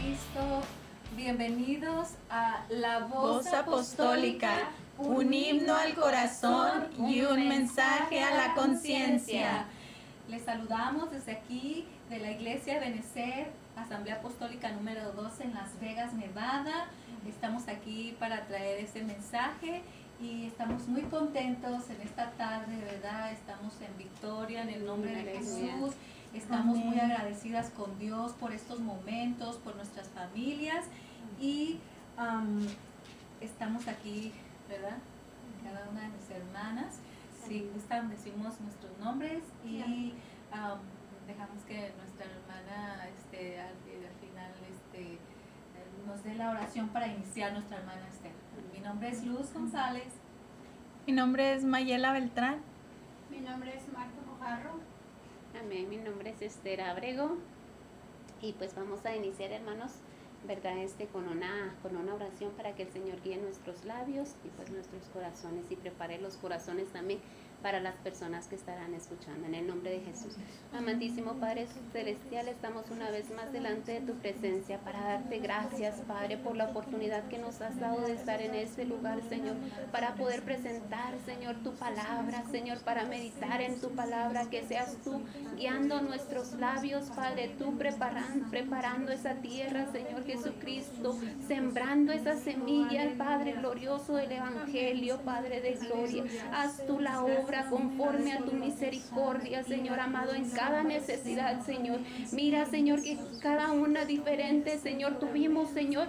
Cristo. Bienvenidos a La Voz, Voz Apostólica, un himno al corazón y un mensaje a la conciencia. Les saludamos desde aquí de la Iglesia Benecer, Asamblea Apostólica número 2 en Las Vegas, Nevada. Estamos aquí para traer este mensaje y estamos muy contentos en esta tarde, ¿verdad? Estamos en victoria en el nombre de Jesús. Estamos muy agradecidas con Dios por estos momentos, por nuestras familias y am, estamos aquí, ¿verdad? Cada una de mis hermanas. Si gustan, decimos nuestros nombres y am, dejamos que nuestra hermana este, al, al final este, eh, nos dé la oración para iniciar nuestra hermana Esther. Mi nombre es Luz González. Mi nombre es Mayela Beltrán. Mi nombre es Marta Mojarro. Amén, mi nombre es Esther Abrego y pues vamos a iniciar hermanos, ¿verdad? Este con una, con una oración para que el Señor guíe nuestros labios y pues nuestros corazones y prepare los corazones también para las personas que estarán escuchando en el nombre de Jesús. Amantísimo Padre Celestial, estamos una vez más delante de tu presencia para darte gracias, Padre, por la oportunidad que nos has dado de estar en este lugar, Señor, para poder presentar, Señor, tu palabra, Señor, para meditar en tu palabra, que seas tú guiando nuestros labios, Padre, tú preparando, esa tierra, Señor Jesucristo, sembrando esa semilla, Padre glorioso del Evangelio, Padre de gloria. Haz tú la obra conforme a tu misericordia, Señor amado, en cada necesidad, Señor. Mira, Señor, que cada una diferente, Señor, tuvimos, Señor,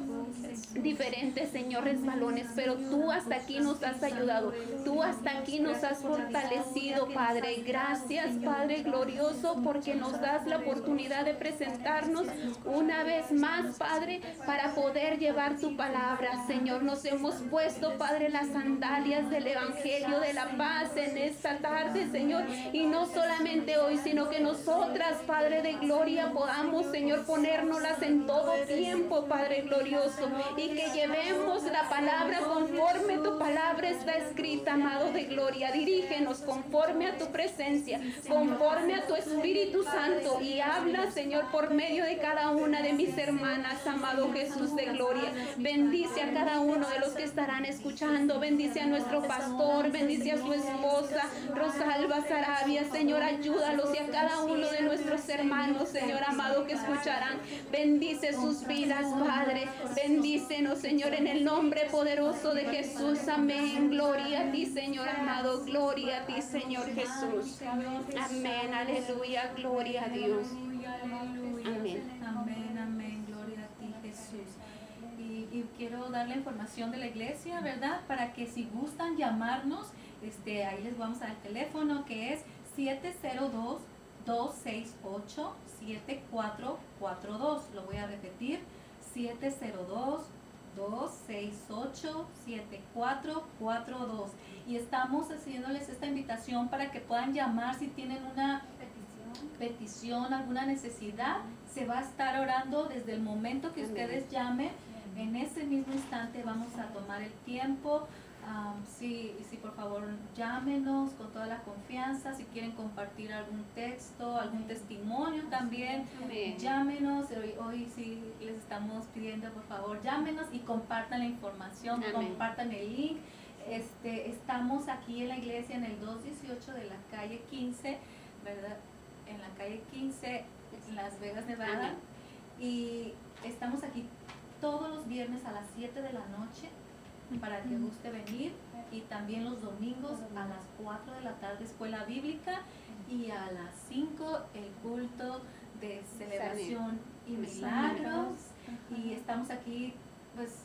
diferentes, Señor, resbalones, pero tú hasta aquí nos has ayudado, tú hasta aquí nos has fortalecido, Padre. Gracias, Padre glorioso, porque nos das la oportunidad de presentarnos una vez más, Padre, para poder llevar tu palabra, Señor. Nos hemos puesto, Padre, las sandalias del Evangelio de la paz en esta tarde, Señor, y no solamente hoy, sino que nosotras, Padre de gloria, podamos, Señor, ponérnoslas en todo tiempo, Padre glorioso, y que llevemos la palabra conforme tu palabra está escrita, amado de gloria. Dirígenos conforme a tu presencia, conforme a tu Espíritu Santo, y habla, Señor, por medio de cada una de mis hermanas, amado Jesús de gloria. Bendice a cada uno de los que estarán escuchando, bendice a nuestro pastor, bendice a su esposa, Rosalba Sarabia, Señor, ayúdalos y a cada uno de nuestros hermanos, Señor amado, que escucharán. Bendice sus vidas, Padre. Bendícenos, Señor, en el nombre poderoso de Jesús. Amén. Gloria a ti, Señor amado. Gloria a ti, Señor Jesús. Amén. Aleluya. Gloria a Dios. Amén. Amén. Gloria a ti, Jesús. Y quiero dar la información de la iglesia, ¿verdad? Para que si gustan llamarnos, este, ahí les vamos a dar el teléfono que es 702 268 7442. Lo voy a repetir. 702 268 7442 y estamos haciéndoles esta invitación para que puedan llamar si tienen una Petición. petición, alguna necesidad, se va a estar orando desde el momento que Amén. ustedes llamen. En ese mismo instante vamos a tomar el tiempo. Am, sí, sí, por favor, llámenos con toda la confianza. Si quieren compartir algún texto, algún testimonio también, Amén. llámenos. Hoy, hoy sí les estamos pidiendo, por favor, llámenos y compartan la información, Amén. compartan el link. Este, estamos aquí en la iglesia en el 218 de la calle 15, ¿verdad? En la calle 15, en Las Vegas, Nevada. Amén. Y estamos aquí todos los viernes a las 7 de la noche para que guste venir y también los domingos a las 4 de la tarde escuela bíblica y a las 5 el culto de celebración y milagros. Y estamos aquí pues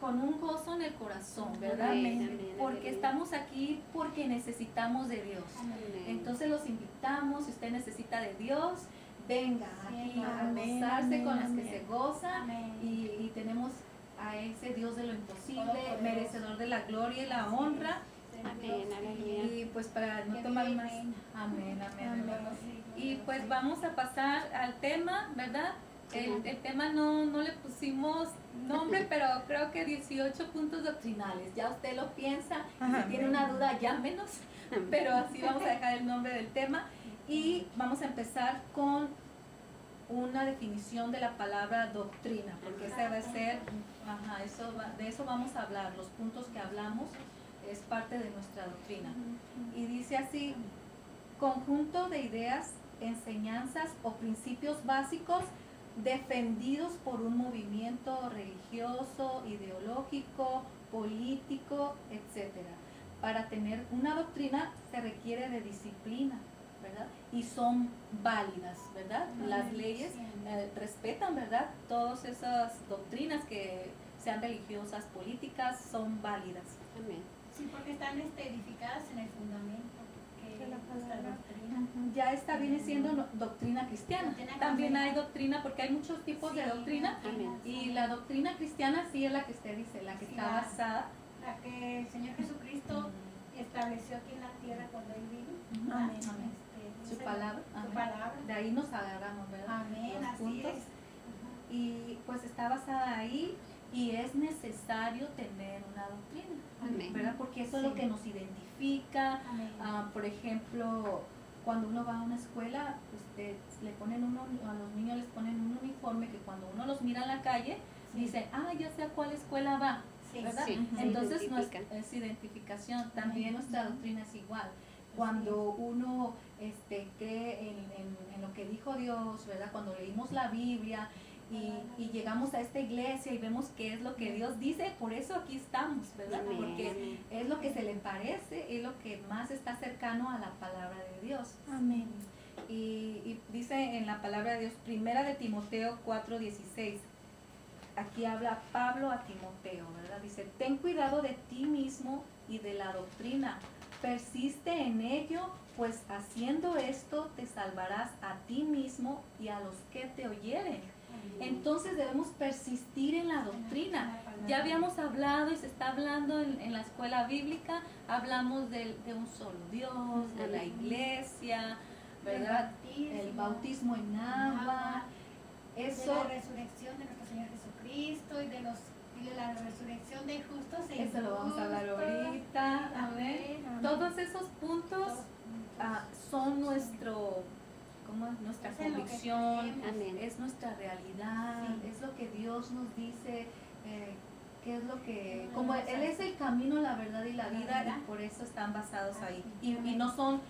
con un gozo en el corazón, ¿verdad? Porque estamos aquí porque necesitamos de Dios. Amén. Entonces los invitamos, si usted necesita de Dios, venga aquí a gozarse con las que se gozan y, y tenemos a ese Dios de lo imposible, merecedor de la gloria y la honra. Amén, aleluya. Y pues para no tomar más. Amén, amén, amén. Amén. Y pues vamos a pasar al tema, ¿verdad? El, el tema no, no le pusimos nombre, pero creo que 18 puntos doctrinales. Ya usted lo piensa, si tiene una duda, llámenos. Pero así vamos a dejar el nombre del tema. Y vamos a empezar con una definición de la palabra doctrina, porque esa va a ser, ajá, eso va- de eso vamos a hablar, los puntos que hablamos es parte de nuestra doctrina. Y dice así, conjunto de ideas, enseñanzas o principios básicos defendidos por un movimiento religioso, ideológico, político, etcétera. Para tener una doctrina se requiere de disciplina, ¿verdad? Y son válidas, ¿verdad? Las leyes eh, respetan, ¿verdad? Todas esas doctrinas que sean religiosas, políticas, son válidas. Amén. Sí, porque están este, edificadas en el fundamento que la palabra. doctrina. Ya esta viene siendo no- doctrina cristiana. También hay doctrina, porque hay muchos tipos de doctrina. Amén. Y la doctrina cristiana sí es la que usted dice, la que Sí, está la- basada. La que el Señor Jesucristo estableció aquí en la tierra cuando Él vino. Amén. Amén. Su palabra. Su Amén. palabra. De ahí nos agarramos, ¿verdad? Amén, Los así puntos. es. Y pues está basada ahí y es necesario tener una doctrina, Amén. ¿verdad? Porque eso es lo que nos identifica. Amén. Ah, por ejemplo, cuando uno va a una escuela, usted le ponen uno, a los niños les ponen un uniforme que cuando uno los mira en la calle, Sí. dice, ah, ya sé a cuál escuela va, Sí, ¿verdad? Entonces no es, identificación, también Amén. nuestra doctrina es igual. Cuando uno este, cree en, en- en lo que dijo Dios, ¿verdad? Cuando leímos la Biblia y, y llegamos a esta iglesia y vemos qué es lo que Dios dice, por eso aquí estamos, ¿verdad? Porque es lo que se le parece, es lo que más está cercano a la palabra de Dios. Amén. Y, y dice en la palabra de Dios, primera de Timoteo 4:16, aquí habla Pablo a Timoteo, ¿verdad? Dice, ten cuidado de ti mismo y de la doctrina, persiste en ello, pues haciendo esto te salvarás a ti mismo y a los que te oyeren. Entonces debemos persistir en la doctrina. Ya habíamos hablado y se está hablando en, en la escuela bíblica, hablamos de, un solo Dios, de la iglesia, ¿verdad? El bautismo en agua, de eso, la resurrección de nuestro Señor Jesucristo y de los de la resurrección de justos e eso lo vamos a hablar ahorita, amén. Amén. Todos esos puntos ah, son nuestro, ¿cómo es? Nuestra Es convicción, es nuestra realidad, Sí. es lo que Dios nos dice, eh, qué es lo que, como Él es el camino, la verdad y la la vida, vida. y por eso están basados ahí. Y, no son,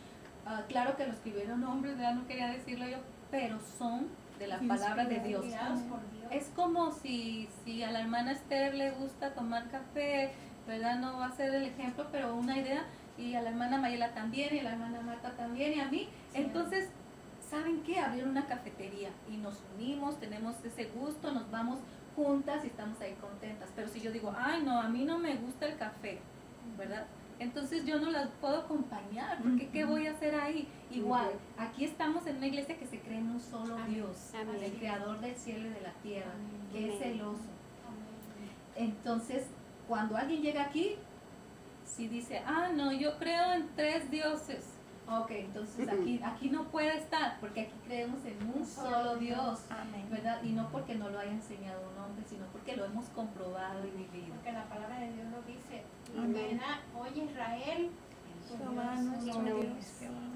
ah, claro que lo escribieron hombres, ¿verdad? no quería decirlo yo, pero son de la palabra de Dios. Inspirados por Dios. Es como si, si a la hermana Esther le gusta tomar café, ¿verdad? No va a ser el ejemplo, pero una idea, y a la hermana Mayela también, y a la hermana Marta también, y a mí. Sí. Entonces, ¿saben qué? Abrieron una cafetería y nos unimos, tenemos ese gusto, nos vamos juntas y estamos ahí contentas. Pero si yo digo, ay, no, a mí no me gusta el café, ¿verdad? Entonces yo no las puedo acompañar, porque ¿qué voy a hacer ahí? Igual, aquí estamos en una iglesia que se cree en un solo Amén. Dios, Amén. el creador del cielo y de la tierra, que es Amén. celoso. Entonces, cuando alguien llega aquí, si dice, ah, no, yo creo en tres dioses. Ok, entonces aquí, aquí no puede estar, porque aquí creemos en un solo Dios, Amén. ¿verdad? Y no porque no lo haya enseñado un hombre, sino porque lo hemos comprobado y vivido. Porque la palabra de Dios lo dice. Oye Israel.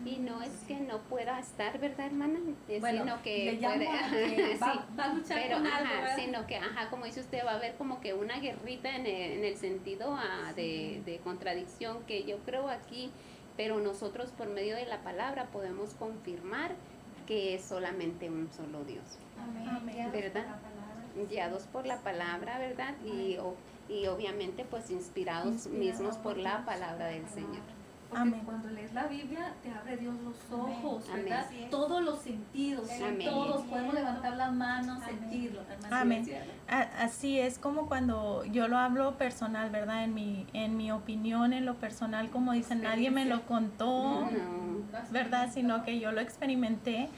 Y no es que no pueda estar, ¿verdad, hermana? Es Bueno, sino que puede- que va, sí. va a luchar Pero, con algo, ajá, ¿verdad? sino que, ajá, como dice usted, va a haber como que una guerrita en el, en el sentido ah, de, de contradicción que yo creo aquí, pero nosotros por medio de la palabra podemos confirmar que es solamente un solo Dios. Amén. Amén. Guiados por ¿Verdad? la palabra. Guiados por la palabra, ¿verdad? Y, o- y obviamente pues inspirados Inspirados mismos por por la palabra del Señor. Porque Amén. cuando lees la Biblia te abre Dios los ojos, Amén. ¿verdad? Todos los sentidos, todos podemos levantar las manos, sentirlo. Amén. Así es como cuando yo lo hablo personal, ¿verdad? En mi, en mi opinión, en lo personal, como dicen, nadie me lo contó, No. ¿verdad? Sino que yo lo experimenté.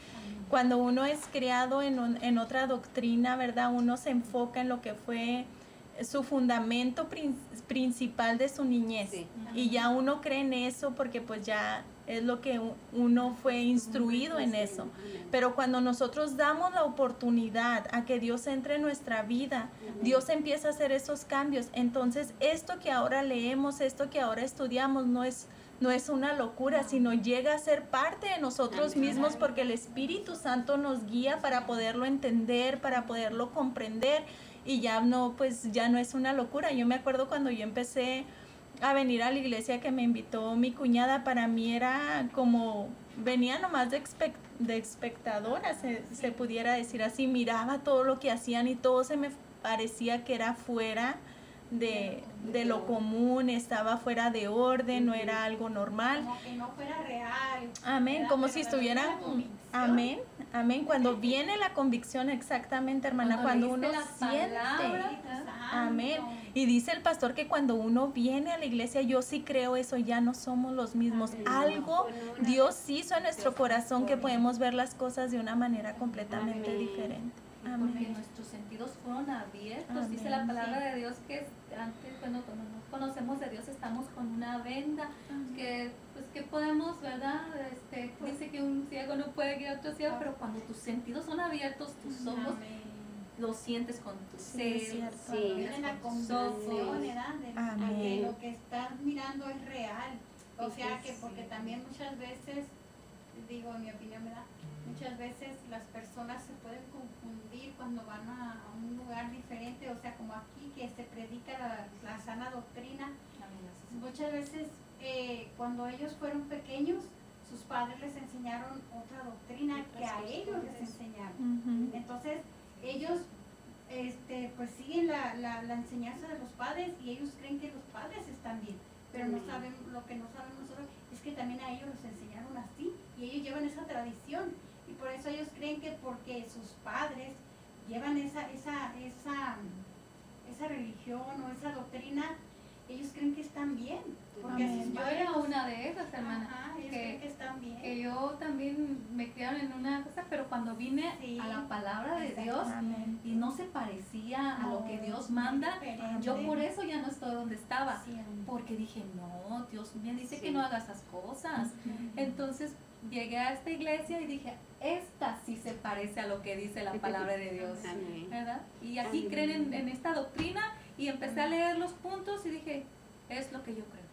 Cuando uno es criado en, un- en otra doctrina, ¿verdad? Uno se enfoca en lo que fue su fundamento prin- principal de su niñez. Sí. Y ya uno cree en eso porque pues ya es lo que uno fue instruido en eso. Pero cuando nosotros damos la oportunidad a que Dios entre en nuestra vida, Dios empieza a hacer esos cambios. Entonces, esto que ahora leemos, esto que ahora estudiamos, no es, no es una locura, sino llega a ser parte de nosotros mismos porque el Espíritu Santo nos guía para poderlo entender, para poderlo comprender y ya no, pues ya no es una locura. Yo me acuerdo cuando yo empecé a venir a la iglesia que me invitó mi cuñada, para mí era como, venía nomás de, de espectadora, se, se, pudiera decir así, miraba todo lo que hacían y todo se me parecía que era fuera de, de lo común, estaba fuera de orden, no era algo normal. Como que no fuera real. Amén, como si estuvieran, amén, amén, cuando viene la convicción exactamente, hermana, cuando, uno siente, amén. Y dice el pastor que cuando uno viene a la iglesia, yo sí creo eso, ya no somos los mismos. Algo Dios hizo en nuestro corazón que podemos ver las cosas de una manera completamente diferente. Porque nuestros sentidos fueron abiertos. Dice la palabra de Dios que antes, cuando, cuando nos conocemos de Dios, estamos con una venda. Que, pues, que podemos, ¿verdad? Este, dice que un ciego no puede guiar a otro ciego, pero cuando tus sentidos son abiertos, tus ojos lo sientes con tu ser. Sí, Tienen la convicción, De, que lo que estás mirando es real. O sea, que porque también muchas veces, digo, en mi opinión, ¿verdad? Muchas veces las personas se pueden confundir cuando van a, un lugar diferente, o sea, como aquí que se predica la, sana doctrina. Muchas veces eh, cuando ellos fueron pequeños, sus padres les enseñaron otra doctrina que a ellos les enseñaron. Entonces, ellos este, pues siguen la, la, la, enseñanza de los padres y ellos creen que los padres están bien, pero no saben, lo que no saben nosotros es que también a ellos los enseñaron así y ellos llevan esa tradición por eso ellos creen que porque sus padres llevan esa, esa, esa, esa religión o esa doctrina, ellos creen que están bien. Porque yo era una de esas, hermanas. que, están bien. Que yo también me criaron en una cosa, pero cuando vine a la palabra de Dios y no se parecía a lo que Dios manda, yo por eso ya no estoy donde estaba. Porque dije, no, Dios me dice que no haga esas cosas. Entonces llegué a esta iglesia y dije, esta sí se parece a lo que dice la palabra de Dios. ¿Verdad? Y aquí creen en, esta doctrina y empecé a leer los puntos y dije, es lo que yo creo.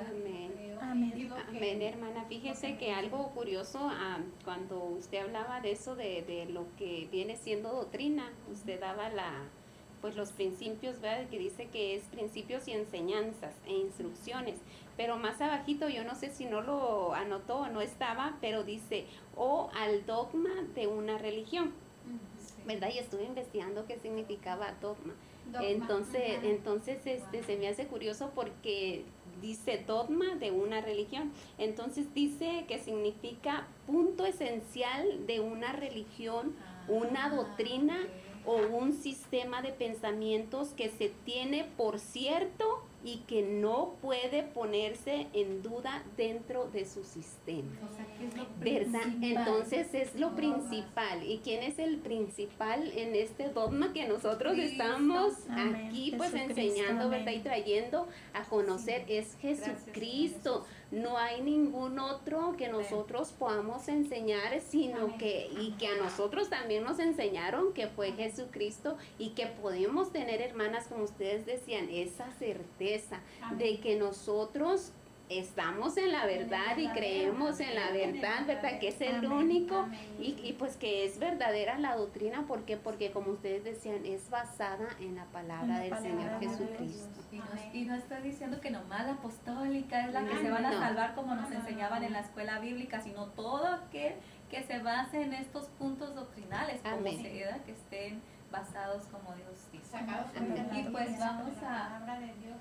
Amén. Amén. hermana. Fíjese que algo curioso, ah, cuando usted hablaba de eso, de, de lo que viene siendo doctrina, usted daba la, pues los principios, ¿verdad? Que dice que es principios y enseñanzas e instrucciones. Pero más abajito, yo no sé si no lo anotó o no estaba, pero dice, o al dogma de una religión. ¿Verdad? Y estuve investigando qué significaba dogma. Entonces, entonces este, se me hace curioso porque dice dogma de una religión. Entonces dice que significa punto esencial de una religión, una ah, doctrina o un sistema de pensamientos que se tiene por cierto y que no puede ponerse en duda dentro de su sistema. ¿Verdad? Entonces es lo principal. ¿Y quién es el principal en este dogma que nosotros estamos aquí pues enseñando, ¿verdad? Y trayendo a conocer es Jesucristo. No hay ningún otro que nosotros podamos enseñar, sino que, y que a nosotros también nos enseñaron que fue Jesucristo y que podemos tener, hermanas, como ustedes decían, esa certeza de que nosotros estamos en la verdad y creemos en la verdad, ¿verdad? Que es el único y, y, pues que es verdadera la doctrina, ¿por qué? Porque como ustedes decían, es basada en la palabra del Señor Jesucristo. Y no, está diciendo que nomás la apostólica es la que se van a salvar como nos enseñaban en la escuela bíblica, sino todo aquel que se base en estos puntos doctrinales, como se, que estén basados como Dios dice. Y pues vamos a... de Dios.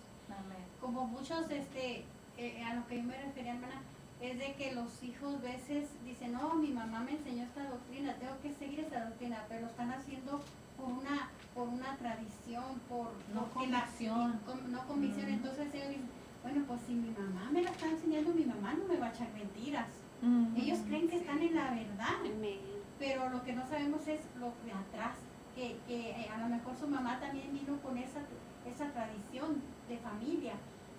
Como muchos este eh, a lo que yo me refería, hermana, es de que los hijos veces dicen, no, mi mamá me enseñó esta doctrina, tengo que seguir esa doctrina, pero lo están haciendo por una por una tradición, por no convicción. no convicción. Entonces ellos dicen, bueno, pues si mi mamá me la está enseñando, mi mamá no me va a echar mentiras. Ellos creen que están en la verdad, pero lo que no sabemos es lo de atrás, que, que eh, a lo mejor su mamá también vino con esa, esa tradición de familia.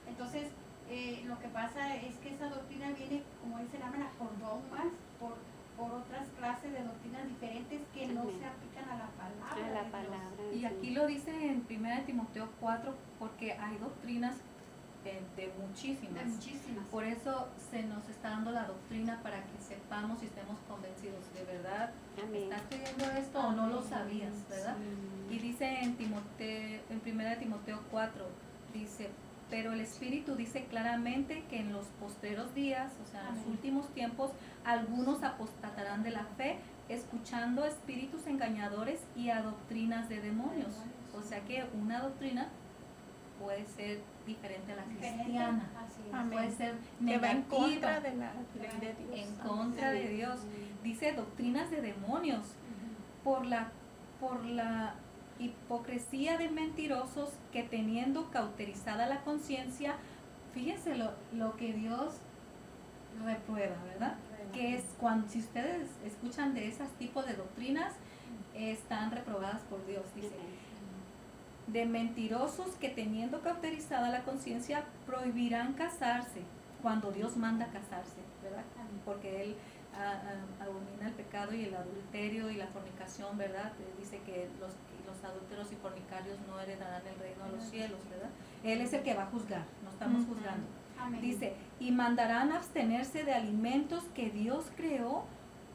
Entonces, eh, lo que pasa es que esa doctrina viene, como dice la por dogmas, por, por otras clases de doctrinas diferentes que no se aplican a la palabra. la palabra. Y aquí lo dice en 1 Timoteo 4, porque hay doctrinas de muchísimas. Por eso se nos está dando la doctrina para que sepamos y estemos convencidos de verdad. ¿Estás creyendo esto o no lo sabías, verdad? Y dice en Timoteo, en 1 Timoteo 4, dice, pero el Espíritu dice claramente que en los posteros días, o sea, en los últimos tiempos, algunos apostatarán de la fe, escuchando espíritus engañadores y a doctrinas de demonios. O sea que una doctrina puede ser diferente a la cristiana. Puede ser negativa. en contra de la de Dios. En contra de Dios. Dice doctrinas de demonios. Por la, por la hipocresía de mentirosos que teniendo cauterizada la conciencia, fíjense lo, lo que Dios reprueba, ¿verdad? Que es cuando, si ustedes escuchan de esos tipos de doctrinas, están reprobadas por Dios, dice de mentirosos que teniendo cauterizada la conciencia prohibirán casarse cuando Dios manda casarse, ¿verdad? Porque Él abomina el pecado y el adulterio y la fornicación, ¿verdad? Dice que los, los adúlteros y fornicarios no heredarán el reino de los cielos, ¿verdad? Él es el que va a juzgar, no estamos juzgando. Dice, y mandarán abstenerse de alimentos que Dios creó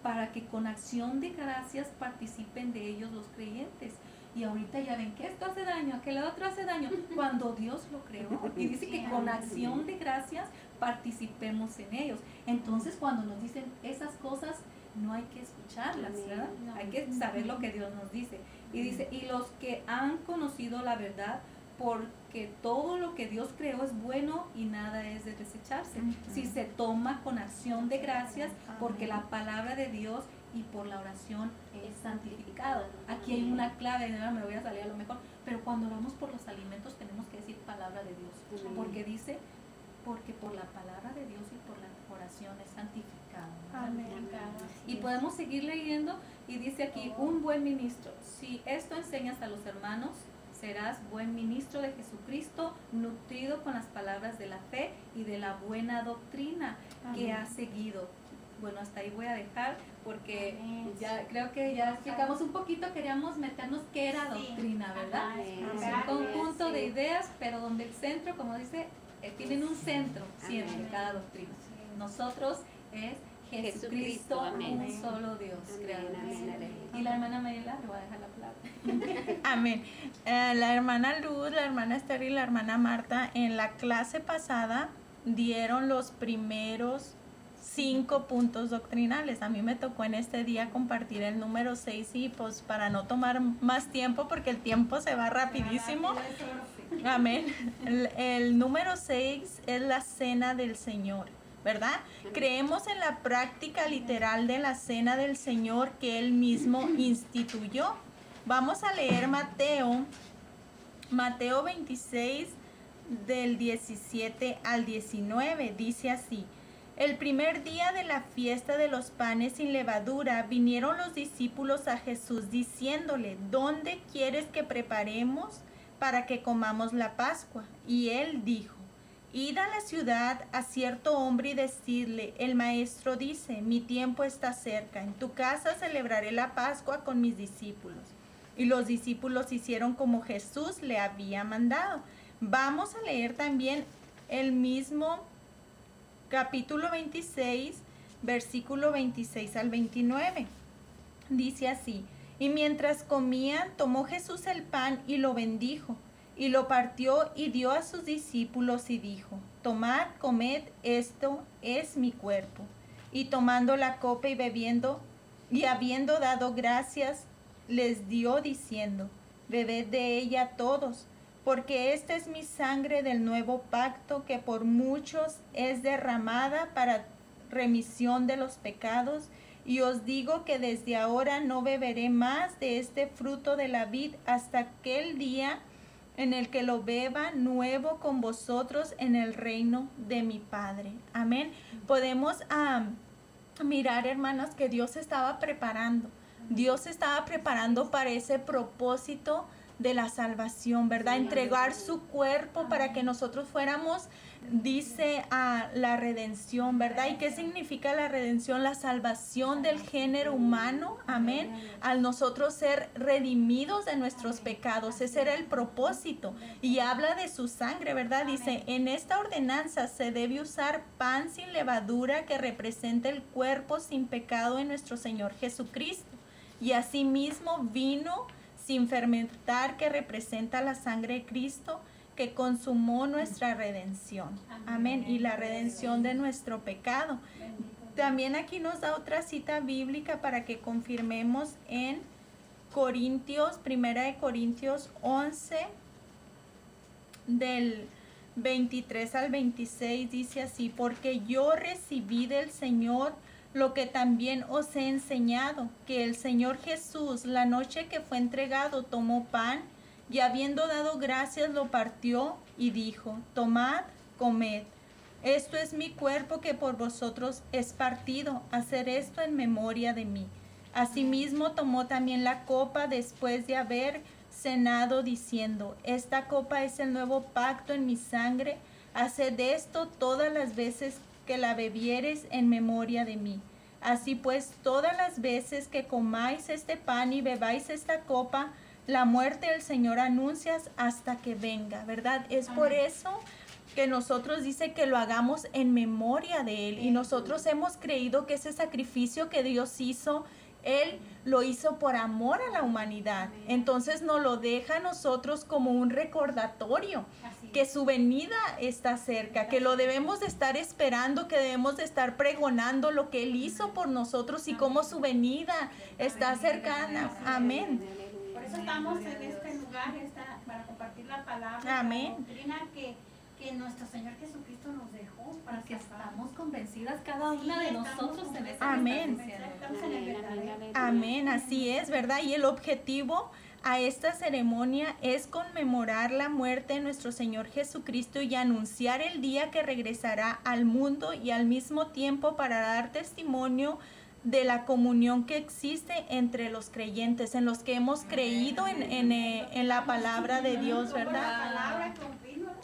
para que con acción de gracias participen de ellos los creyentes y ahorita ya ven que esto hace daño, que lo otro hace daño, cuando Dios lo creó. Y dice que con acción de gracias participemos en ellos. Entonces cuando nos dicen esas cosas, no hay que escucharlas, ¿verdad? Hay que saber lo que Dios nos dice. Y dice, y los que han conocido la verdad, porque todo lo que Dios creó es bueno y nada es de desecharse. Si se toma con acción de gracias, porque la palabra de Dios y por la oración es santificado. Aquí hay una clave, me voy a salir a lo mejor, pero cuando oramos por los alimentos tenemos que decir palabra de Dios, porque dice, porque por la palabra de Dios y por la oración es santificado. Y podemos seguir leyendo y dice aquí, un buen ministro, si esto enseñas a los hermanos, serás buen ministro de Jesucristo, nutrido con las palabras de la fe y de la buena doctrina que has seguido. Bueno, hasta ahí voy a dejar porque ya creo que ya explicamos un poquito, queríamos meternos qué era doctrina, ¿verdad? Es un conjunto de ideas, pero donde el centro, como dice, eh, tienen un centro siempre cada doctrina. Nosotros es Jesucristo, un solo Dios, Y la hermana Mayela, le voy a dejar la palabra. Amén. Eh, la hermana Luz, la hermana Esther y la hermana Marta en la clase pasada dieron los primeros cinco puntos doctrinales. A mí me tocó en este día compartir el número seis y pues para no tomar más tiempo porque el tiempo se va rapidísimo. Amén. El, número seis es la cena del Señor. ¿Verdad? Creemos en la práctica literal de la cena del Señor que Él mismo instituyó. Vamos a leer Mateo, Mateo 26 del 17 al 19. Dice así, el primer día de la fiesta de los panes sin levadura vinieron los discípulos a Jesús diciéndole, ¿dónde quieres que preparemos para que comamos la Pascua? Y él dijo, Id a la ciudad a cierto hombre y decirle, el maestro dice, mi tiempo está cerca, en tu casa celebraré la Pascua con mis discípulos. Y los discípulos hicieron como Jesús le había mandado. Vamos a leer también el mismo capítulo 26, versículo 26 al 29. Dice así, y mientras comían, tomó Jesús el pan y lo bendijo, y lo partió y dio a sus discípulos y dijo, tomad, comed, esto es mi cuerpo. Y tomando la copa y bebiendo, y habiendo dado gracias, les dio diciendo, bebed de ella todos porque esta es mi sangre del nuevo pacto que por muchos es derramada para remisión de los pecados. Y os digo que desde ahora no beberé más de este fruto de la vid hasta aquel día en el que lo beba nuevo con vosotros en el reino de mi Padre. Amén. Podemos mirar, hermanos, que Dios estaba preparando. Dios estaba preparando para ese propósito de la salvación, ¿verdad? Entregar su cuerpo para que nosotros fuéramos dice a la redención, ¿verdad? ¿Y qué significa la redención? La salvación del género humano, amén. Al nosotros ser redimidos de nuestros pecados, ese era el propósito. Y habla de su sangre, ¿verdad? Dice, en esta ordenanza se debe usar pan sin levadura que representa el cuerpo sin pecado de nuestro Señor Jesucristo. Y asimismo vino sin fermentar que representa la sangre de Cristo que consumó nuestra redención. Amén. Y la redención de nuestro pecado. También aquí nos da otra cita bíblica para que confirmemos en Corintios, primera de Corintios 11, del 23 al 26, dice así, porque yo recibí del Señor lo que también os he enseñado, que el Señor Jesús, la noche que fue entregado, tomó pan, y habiendo dado gracias lo partió y dijo, tomad, comed. Esto es mi cuerpo que por vosotros es partido, hacer esto en memoria de mí. Asimismo tomó también la copa después de haber cenado, diciendo, esta copa es el nuevo pacto en mi sangre, haced esto todas las veces que la bebieres en memoria de mí. Así pues, todas las veces que comáis este pan y bebáis esta copa, la muerte del Señor anuncias hasta que venga, ¿verdad? Es por eso que nosotros dice que lo hagamos en memoria de Él y nosotros hemos creído que ese sacrificio que Dios hizo, Él lo hizo por amor a la humanidad. Entonces nos lo deja a nosotros como un recordatorio que su venida está cerca, que lo debemos de estar esperando, que debemos de estar pregonando lo que Él hizo por nosotros y cómo su venida está cercana. Amén estamos en este lugar para compartir la palabra, Amén. la doctrina que, que nuestro Señor Jesucristo nos dejó. Para que estamos convencidas cada una de nosotros en esa Amén. Amén, así es, ¿verdad? Y el objetivo a esta ceremonia es conmemorar la muerte de nuestro Señor Jesucristo y anunciar el día que regresará al mundo y al mismo tiempo para dar testimonio de la comunión que existe entre los creyentes, en los que hemos creído en, eh, en, la palabra de Dios, ¿verdad?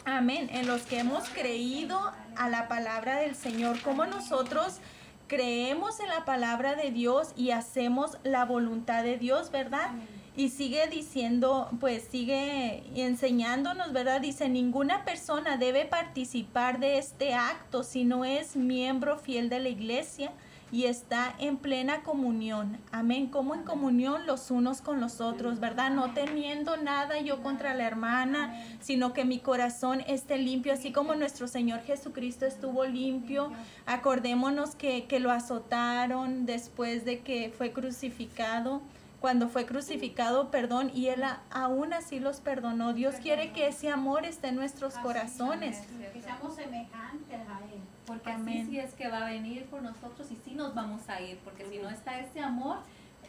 Amén, en los que hemos creído a la palabra del Señor, como nosotros creemos en la palabra de Dios y hacemos la voluntad de Dios, ¿verdad? Y sigue diciendo, pues sigue enseñándonos, ¿verdad? Dice, ninguna persona debe participar de este acto si no es miembro fiel de la iglesia y está en plena comunión. Amén. Como en comunión los unos con los otros, ¿verdad? No teniendo nada yo contra la hermana, sino que mi corazón esté limpio, así como nuestro Señor Jesucristo estuvo limpio. Acordémonos que, que lo azotaron después de que fue crucificado cuando fue crucificado, perdón, y Él aún así los perdonó. Dios quiere que ese amor esté en nuestros corazones. Que seamos semejantes a Él. Porque así sí es que va a venir por nosotros y sí nos vamos a ir, porque si no está ese amor,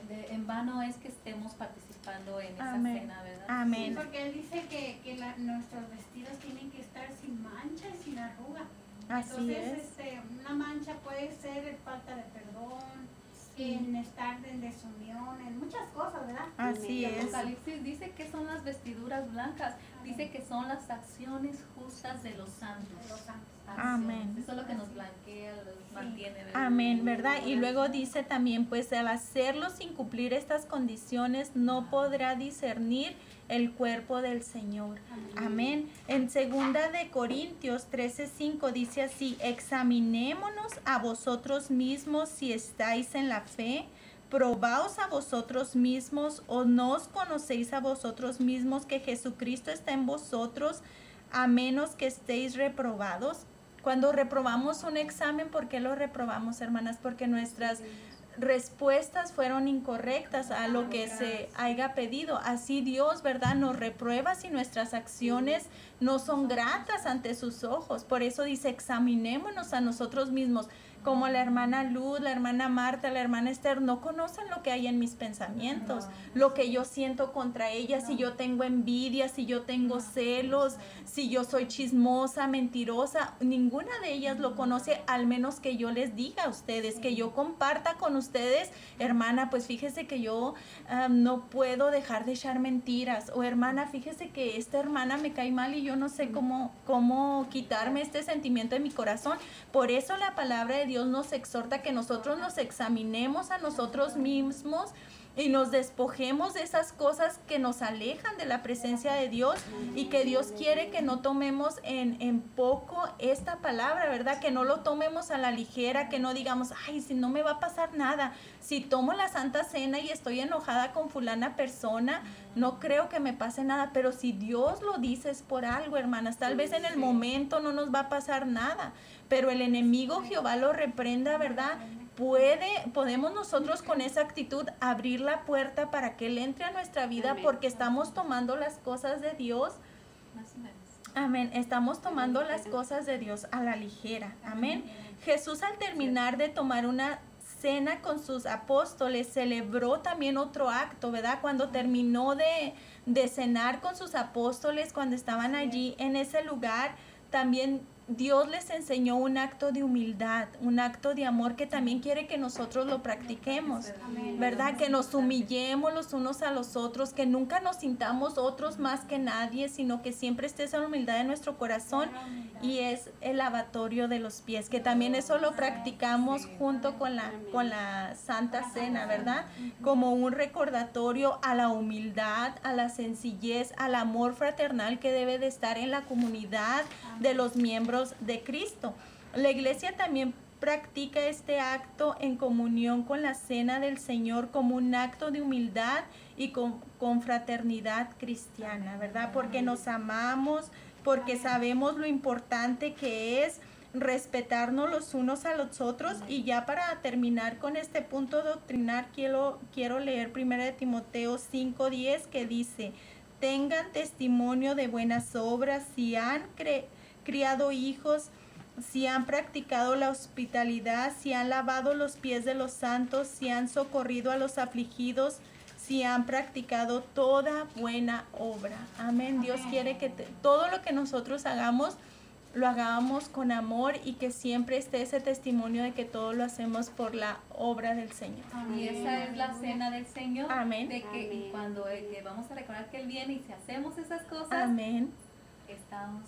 en vano es que estemos participando en esa cena, ¿verdad? Amén. Sí, porque Él dice que, que nuestros vestidos tienen que estar sin mancha y sin arruga. Así Entonces, Este, una mancha puede ser falta de perdón, en estar en desunión, en muchas cosas, ¿verdad? Así es. Apocalipsis dice que son las vestiduras blancas, dice que son las acciones justas de los santos. Amén. Eso es lo que nos blanquea, nos mantiene. Amén, ¿verdad? Y luego dice también, pues al hacerlo sin cumplir estas condiciones, no podrá discernir el cuerpo del Señor. Amén. En segunda de Corintios 13:5 dice así, examinémonos a vosotros mismos si estáis en la fe, probaos a vosotros mismos o no os conocéis a vosotros mismos que Jesucristo está en vosotros, a menos que estéis reprobados. Cuando reprobamos un examen, ¿por qué lo reprobamos, hermanas? Porque nuestras respuestas fueron incorrectas a lo que se haya pedido. Así Dios, ¿verdad? Nos reprueba si nuestras acciones no son gratas ante sus ojos. Por eso dice, examinémonos a nosotros mismos. Como la hermana Luz, la hermana Marta, la hermana Esther, no conocen lo que hay en mis pensamientos, lo que yo siento contra ellas, si yo tengo envidia, si yo tengo celos, si yo soy chismosa, mentirosa, ninguna de ellas lo conoce, al menos que yo les diga a ustedes, que yo comparta con ustedes, hermana, pues fíjese que yo no puedo dejar de echar mentiras, o hermana, fíjese que esta hermana me cae mal y yo no sé cómo, cómo quitarme este sentimiento de mi corazón. Por eso la palabra de Dios nos exhorta que nosotros nos examinemos a nosotros mismos y nos despojemos de esas cosas que nos alejan de la presencia de Dios y que Dios quiere que no tomemos en, en, poco esta palabra, ¿verdad? Que no lo tomemos a la ligera, que no digamos, ay, si no me va a pasar nada, si tomo la Santa Cena y estoy enojada con fulana persona, no creo que me pase nada, pero si Dios lo dice es por algo, hermanas, tal vez en el momento no nos va a pasar nada, pero el enemigo Jehová lo reprenda, ¿verdad? Puede, podemos nosotros con esa actitud abrir la puerta para que Él entre a nuestra vida porque estamos tomando las cosas de Dios. Amén. Estamos tomando las cosas de Dios a la ligera. Amén. Jesús al terminar de tomar una cena con sus apóstoles celebró también otro acto, ¿verdad? Cuando terminó de, de cenar con sus apóstoles, cuando estaban allí en ese lugar, también Dios les enseñó un acto de humildad, un acto de amor que también quiere que nosotros lo practiquemos, ¿verdad? Que nos humillemos los unos a los otros, que nunca nos sintamos otros más que nadie, sino que siempre esté esa humildad en nuestro corazón y es el lavatorio de los pies, que también eso lo practicamos junto con la, con la Santa Cena, ¿verdad? Como un recordatorio a la humildad, a la sencillez, al amor fraternal que debe de estar en la comunidad de los miembros de Cristo. La iglesia también practica este acto en comunión con la cena del Señor como un acto de humildad y con, con, fraternidad cristiana, ¿verdad? Porque nos amamos, porque sabemos lo importante que es respetarnos los unos a los otros. Y ya para terminar con este punto doctrinar, quiero, quiero leer 1 de Timoteo 5.10 que dice, tengan testimonio de buenas obras si han creído criado hijos, si han practicado la hospitalidad, si han lavado los pies de los santos, si han socorrido a los afligidos, si han practicado toda buena obra. Amén. Dios quiere que todo lo que nosotros hagamos, lo hagamos con amor y que siempre esté ese testimonio de que todo lo hacemos por la obra del Señor. Y esa es la cena del Señor. Amén. De que cuando eh, vamos a recordar que Él viene y si hacemos esas cosas, Amén. estamos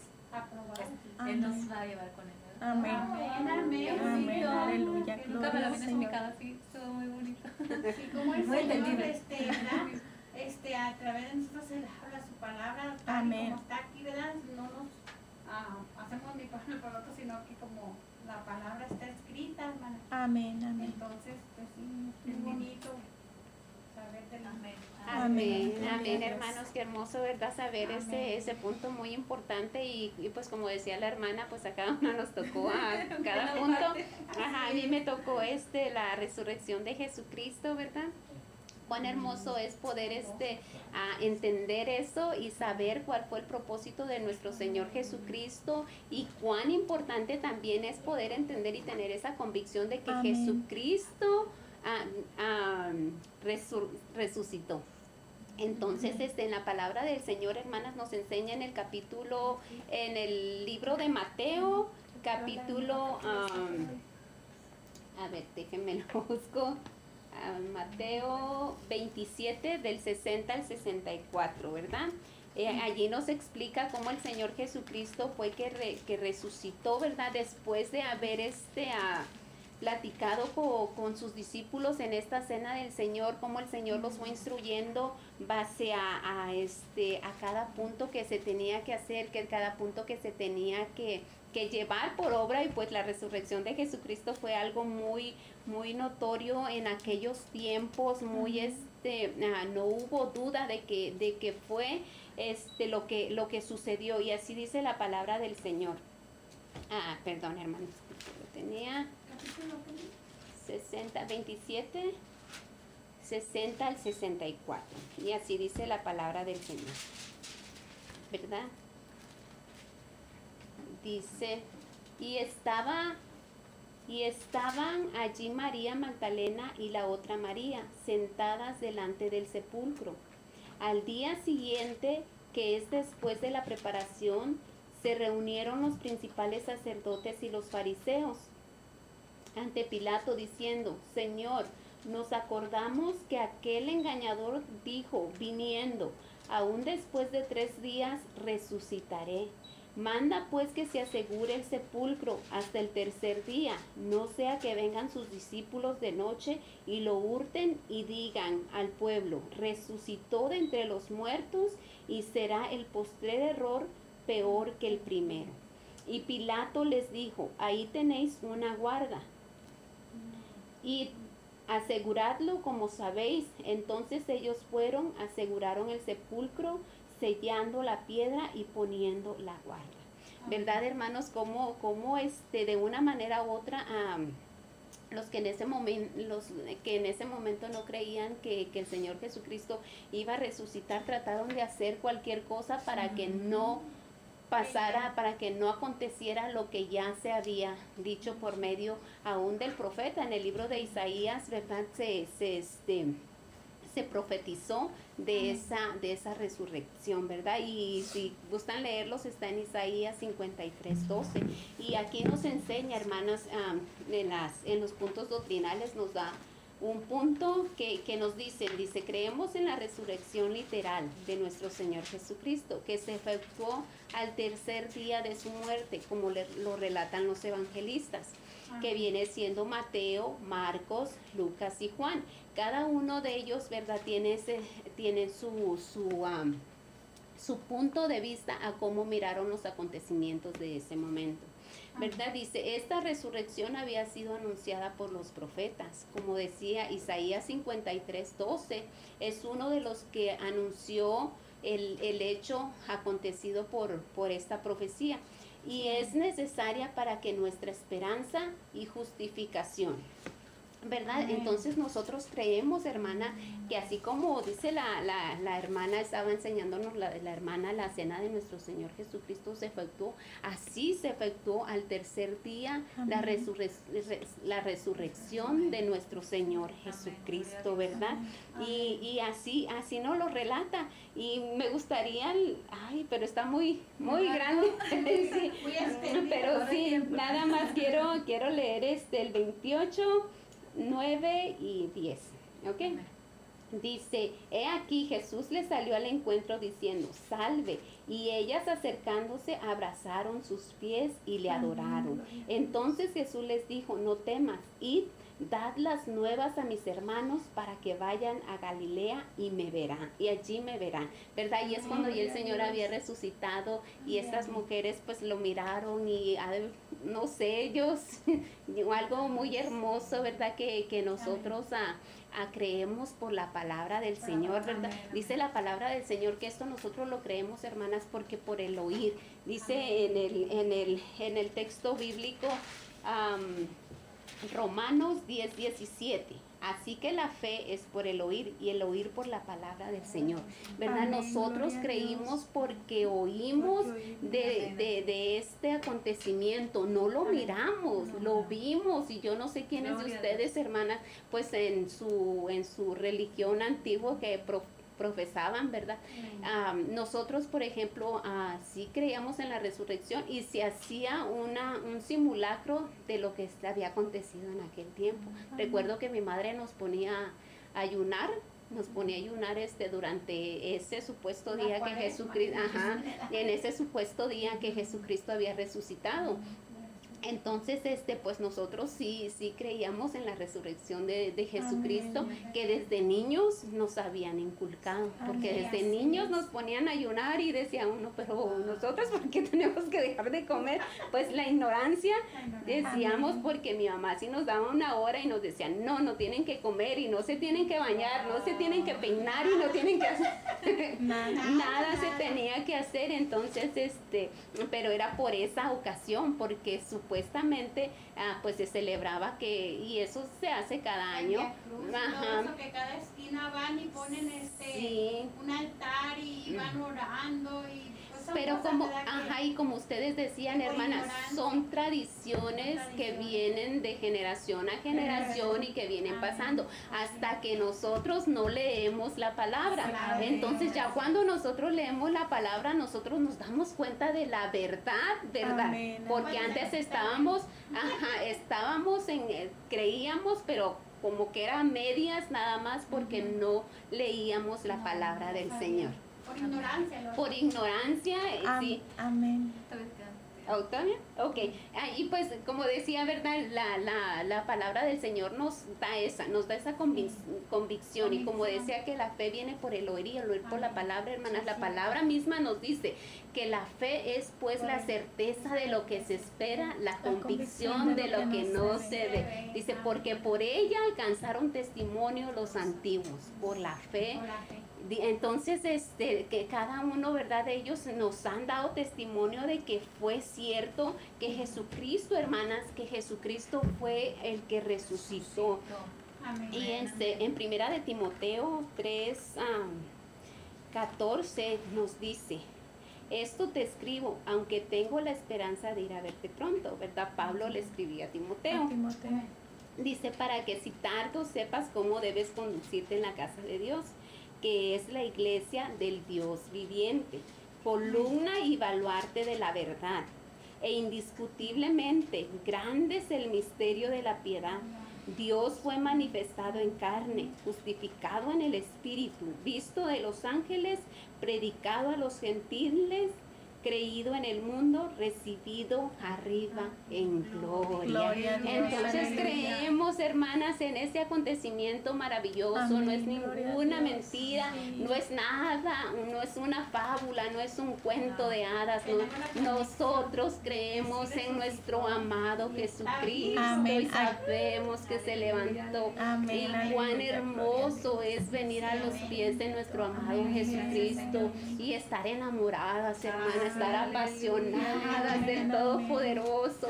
él nos va a llevar con él. Amén. Amén. Amén. Aleluya. Nunca me lo habían explicado así. Estuvo muy bonito. Sí, como el Señor, este, este, a través de nosotros Él habla su palabra. Amén. Como está aquí, ¿verdad? No nos ah, hacemos ni uno por otro, sino que como la palabra está escrita, hermana. Amén. Amén. Entonces, pues sí, es bonito saber del amén. Amén, amén, hermanos, qué hermoso, ¿verdad? Saber ese, ese punto muy importante y, pues como decía la hermana, pues a cada uno nos tocó a cada punto. Ajá, a mí me tocó este, la resurrección de Jesucristo, ¿verdad? cuán hermoso es poder este a entender eso y saber cuál fue el propósito de nuestro Señor Jesucristo y cuán importante también es poder entender y tener esa convicción de que Jesucristo resucitó. Entonces, este, en la palabra del Señor, hermanas, nos enseña en el capítulo, en el libro de Mateo, capítulo, a ver, déjenme lo busco, Mateo 27, del 60 al 64, ¿verdad? Eh, allí nos explica cómo el Señor Jesucristo fue que, que resucitó, ¿verdad? Después de haber este, platicado con, sus discípulos en esta cena del Señor, cómo el Señor los fue instruyendo base a, este, a cada punto que se tenía que hacer, que cada punto que se tenía que, llevar por obra y pues la resurrección de Jesucristo fue algo muy, muy notorio en aquellos tiempos, muy este, ah, no hubo duda de que, de que fue este, lo, que, lo que sucedió y así dice la palabra del Señor. Ah, perdón hermanos, lo tenía. 60, 27, 60 al 64. Y así dice la palabra del Señor. ¿Verdad? Dice, y estaba Y estaban allí María Magdalena y la otra María, sentadas delante del sepulcro. Al día siguiente, que es después de la preparación, se reunieron los principales sacerdotes y los fariseos ante Pilato diciendo, Señor, nos acordamos que aquel engañador dijo, viniendo, aún después de tres días resucitaré. Manda pues que se asegure el sepulcro hasta el tercer día, no sea que vengan sus discípulos de noche y lo hurten y digan al pueblo, resucitó de entre los muertos y será el postrer error peor que el primero. Y Pilato les dijo, ahí tenéis una guarda. Y aseguradlo como sabéis. Entonces ellos fueron, aseguraron el sepulcro, sellando la piedra y poniendo la guarda. ¿Verdad, hermanos? Como, como este, de una manera u otra, los que en ese momento, los que en ese momento no creían que, que, el Señor Jesucristo iba a resucitar, trataron de hacer cualquier cosa para que no pasara, para que no aconteciera lo que ya se había dicho por medio aún del profeta. En el libro de Isaías, ¿verdad? Se, se, este, se profetizó de esa, de esa resurrección, ¿verdad? Y si gustan leerlos, está en Isaías 53, 12. Y aquí nos enseña, hermanas, en, las, en los puntos doctrinales nos da un punto que, que, nos dice, dice, creemos en la resurrección literal de nuestro Señor Jesucristo, que se efectuó al tercer día de su muerte, como lo relatan los evangelistas, que viene siendo Mateo, Marcos, Lucas y Juan. Cada uno de ellos, ¿verdad? Tiene, ese, tiene su, su, su punto de vista a cómo miraron los acontecimientos de ese momento. ¿Verdad? Dice, esta resurrección había sido anunciada por los profetas. Como decía Isaías 53, 12, es uno de los que anunció el, el hecho acontecido por, por esta profecía. Y es necesaria para que nuestra esperanza y justificación ¿Verdad? Entonces nosotros creemos, hermana, que así como dice la, la, la hermana, estaba enseñándonos la, la hermana, la cena de nuestro Señor Jesucristo se efectuó, así se efectuó al tercer día la, la resurrección de nuestro Señor Jesucristo, ¿verdad? Y, y, así, así nos lo relata. Y me gustaría, ay, pero está muy, muy grande. sí, pero sí, nada más quiero, quiero leer este el 28 9 y 10. ¿Ok? Dice, he aquí Jesús le salió al encuentro diciendo, salve. Y ellas acercándose abrazaron sus pies y le adoraron. Entonces Jesús les dijo, no temas, id dad las nuevas a mis hermanos para que vayan a Galilea y me verán, y allí me verán, ¿verdad? Y es cuando ya el Señor había resucitado y estas mujeres pues lo miraron y no sé, ellos, algo muy hermoso, ¿verdad? Que, que nosotros a, creemos por la palabra del Señor, ¿verdad? Dice la palabra del Señor que esto nosotros lo creemos, hermanas, porque por el oír, dice en el, en el, en el texto bíblico, Romanos 10, 17. Así que la fe es por el oír y el oír por la palabra del Señor. ¿Verdad? Nosotros creímos porque oímos de, de, de, este acontecimiento, no lo miramos, lo vimos. Y yo no sé quiénes de ustedes, hermanas, pues en su, en su religión antigua que profesaban, ¿verdad? nosotros, por ejemplo, uh, sí creíamos en la resurrección y se hacía una, un simulacro de lo que había acontecido en aquel tiempo. Recuerdo que mi madre nos ponía a ayunar nos ponía a ayunar este durante ese supuesto día que Jesucristo, ajá, en ese supuesto día que Jesucristo había resucitado. Entonces, este, pues nosotros sí, sí creíamos en la resurrección de, Jesucristo, que desde niños nos habían inculcado, porque desde niños nos ponían a ayunar y decía uno, pero nosotros, ¿por qué tenemos que dejar de comer? Pues la ignorancia, decíamos, porque mi mamá sí nos daba una hora y nos decía, no, no tienen que comer y no se tienen que bañar, no se tienen que peinar y no tienen que hacer nada, se tenía que hacer, entonces, este, pero era por esa ocasión, porque su supuestamente ah, pues se celebraba que, y eso se hace cada año. Ajá. que cada esquina van y ponen este un altar y van orando y pero como, ajá, y como ustedes decían, hermanas, son tradiciones que vienen de generación a generación y que vienen pasando hasta que nosotros no leemos la palabra. Entonces ya cuando nosotros leemos la palabra, nosotros nos damos cuenta de la verdad, ¿verdad? Porque antes estábamos, ajá, estábamos en, eh, creíamos, pero como que era medias nada más porque no leíamos la palabra del Señor. Por ignorancia. Por ignorancia, eh, sí. Amén. ¿Octavia? Ok. Ah, y pues, como decía, ¿verdad? La, la, la, palabra del Señor nos da esa, nos da esa convicción. Y como decía que la fe viene por el oír y el oír por la palabra, hermanas, la palabra misma nos dice que la fe es pues la certeza de lo que se espera, la, convicción de lo que no se ve. Dice, porque por ella alcanzaron testimonio los antiguos, por la fe. Entonces, este, que cada uno, ¿verdad? De ellos nos han dado testimonio de que fue cierto que Jesucristo, hermanas, que Jesucristo fue el que resucitó. Y en, en primera de Timoteo 3, 14 nos dice, esto te escribo, aunque tengo la esperanza de ir a verte pronto, ¿verdad? Pablo le escribía a Timoteo. Dice, para que si tardo sepas cómo debes conducirte en la casa de Dios, que es la iglesia del Dios viviente, columna y baluarte de la verdad. E indiscutiblemente, grande es el misterio de la piedad. Dios fue manifestado en carne, justificado en el Espíritu, visto de los ángeles, predicado a los gentiles, creído en el mundo, recibido arriba en gloria. Entonces creemos, hermanas, en ese acontecimiento maravilloso. no es ninguna mentira, no es nada, no es una fábula, no es un cuento de hadas. nosotros creemos en nuestro amado Jesucristo y sabemos que se levantó. Y cuán hermoso es venir a los pies de nuestro amado Jesucristo y estar enamoradas, hermanas estar apasionadas del Todopoderoso.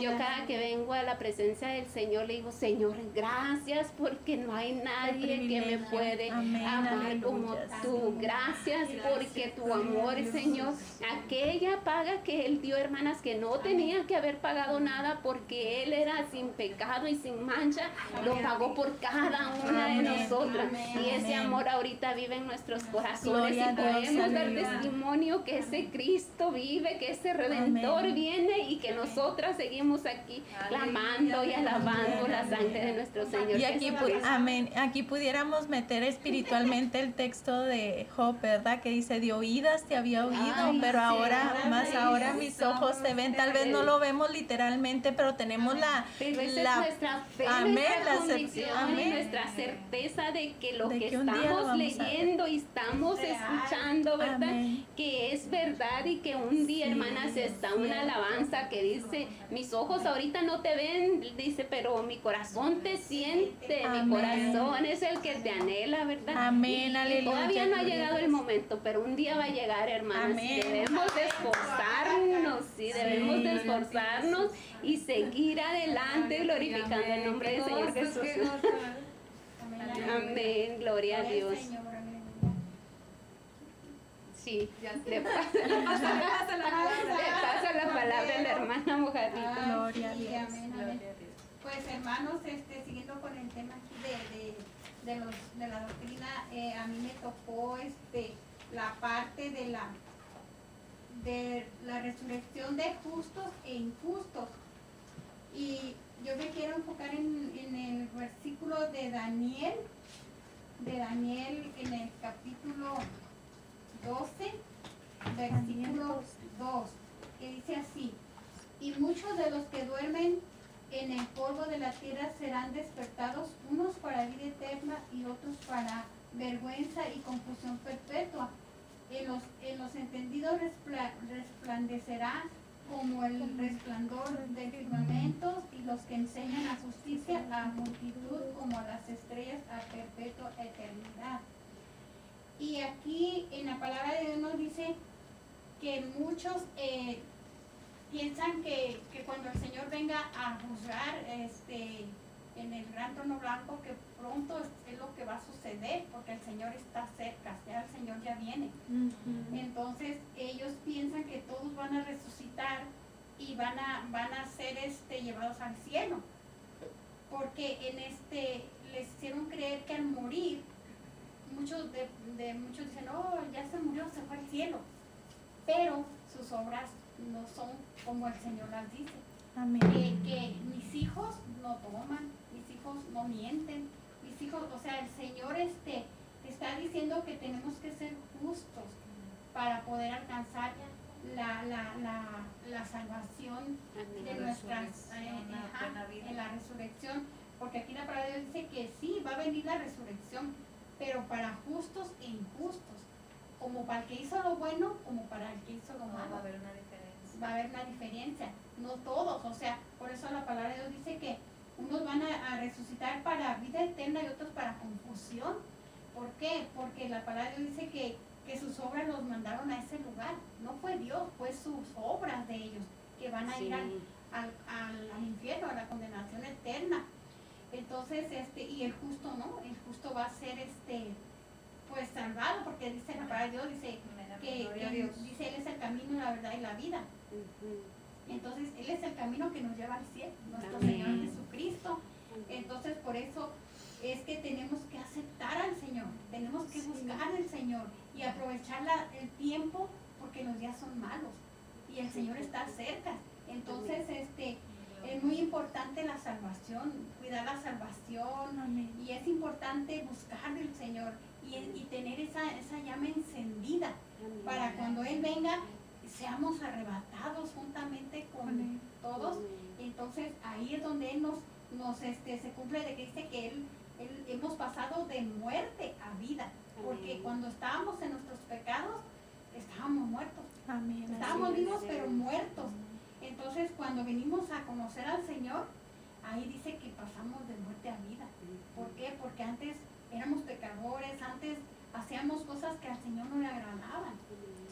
Yo cada que vengo a la presencia del Señor le digo, Señor, gracias porque no hay nadie que me puede amar como tú. Gracias porque tu amor, Señor, aquella paga que Él dio, hermanas, que no tenía que haber pagado nada porque Él era sin pecado y sin mancha, lo pagó por cada una de nosotras. Y ese amor ahorita vive en nuestros corazones y podemos dar testimonio que ese Cristo Cristo vive, que ese redentor viene y que nosotras seguimos aquí clamando y alabando la sangre de nuestro Señor. Y aquí, amén, aquí pudiéramos meter espiritualmente el texto de Job, ¿verdad? Que dice, de oídas te había oído, pero ahora, más ahora mis ojos se ven, tal vez no lo vemos literalmente, pero tenemos la... la nuestra fe, nuestra convicción y nuestra certeza de que lo que, estamos leyendo y estamos escuchando, ¿verdad? Que es verdad y que un día, hermanas, está una alabanza que dice, mis ojos ahorita no te ven, dice, pero mi corazón te siente, mi corazón es el que te anhela, ¿verdad? Amén, aleluya. Todavía no ha llegado el momento, pero un día va a llegar, hermanas. Debemos de esforzarnos, sí, debemos de esforzarnos y seguir adelante glorificando el nombre del Señor Jesús. Amén, gloria a Dios. Sí, ya le pasa, le pasa, la, palabra a la hermana Mojadita. Gloria a Dios. Pues hermanos, este, siguiendo con el tema de, de, de, los, de la doctrina, eh, a mí me tocó este, la parte de la, de la resurrección de justos e injustos. Y yo me quiero enfocar en, en el versículo de Daniel, de Daniel en el capítulo 12, versículo 2, que dice así, y muchos de los que duermen en el polvo de la tierra serán despertados, unos para vida eterna y otros para vergüenza y confusión perpetua. En los, en los entendidos resplandecerá como el resplandor del firmamento y los que enseñan la justicia a multitud como las estrellas a perpetua eternidad. Y aquí en la palabra de Dios nos dice que muchos eh, piensan que, cuando el Señor venga a juzgar este, en el gran trono blanco, que pronto es, lo que va a suceder, porque el Señor está cerca, ya el Señor ya viene. Entonces ellos piensan que todos van a resucitar y van a, van a ser este, llevados al cielo, porque en este les hicieron creer que al morir, muchos de, de muchos dicen, oh, ya se murió, se fue al cielo, pero sus obras no son como el Señor las dice. Que, mis hijos no toman, mis hijos no mienten, mis hijos, o sea, el Señor este, está diciendo que tenemos que ser justos para poder alcanzar la, la, la, la salvación de nuestras eh, en la resurrección, porque aquí la palabra de Dios dice que sí, va a venir la resurrección, pero para justos e injustos, como para el que hizo lo bueno, como para el que hizo lo malo. va a haber una diferencia. Va a haber una diferencia, no todos, o sea, por eso la palabra de Dios dice que unos van a, resucitar para vida eterna y otros para confusión. ¿Por qué? Porque la palabra de Dios dice que, que sus obras los mandaron a ese lugar. No fue Dios, fue sus obras de ellos que van a ir al, al, al, infierno, a la condenación eterna. Entonces, este, y el justo no, el justo va a ser este pues salvado, porque dice la palabra de Dios, dice que, dice Él es el camino, la verdad y la vida. Entonces, Él es el camino que nos lleva al cielo, nuestro Señor Jesucristo. Entonces, por eso es que tenemos que aceptar al Señor, tenemos que buscar al Señor y aprovechar el tiempo porque los días son malos y el Señor está cerca. Entonces, este es muy importante la salvación, cuidar la salvación y es importante buscar al Señor y, y tener esa, esa llama encendida para cuando Él venga seamos arrebatados juntamente con todos. Entonces ahí es donde Él nos, nos este, se cumple de que dice que Él, hemos pasado de muerte a vida. Porque cuando estábamos en nuestros pecados, estábamos muertos. Estábamos vivos pero muertos. Entonces cuando venimos a conocer al Señor, ahí dice que pasamos de muerte a vida. ¿Por qué? Porque antes éramos pecadores, antes hacíamos cosas que al Señor no le agradaban.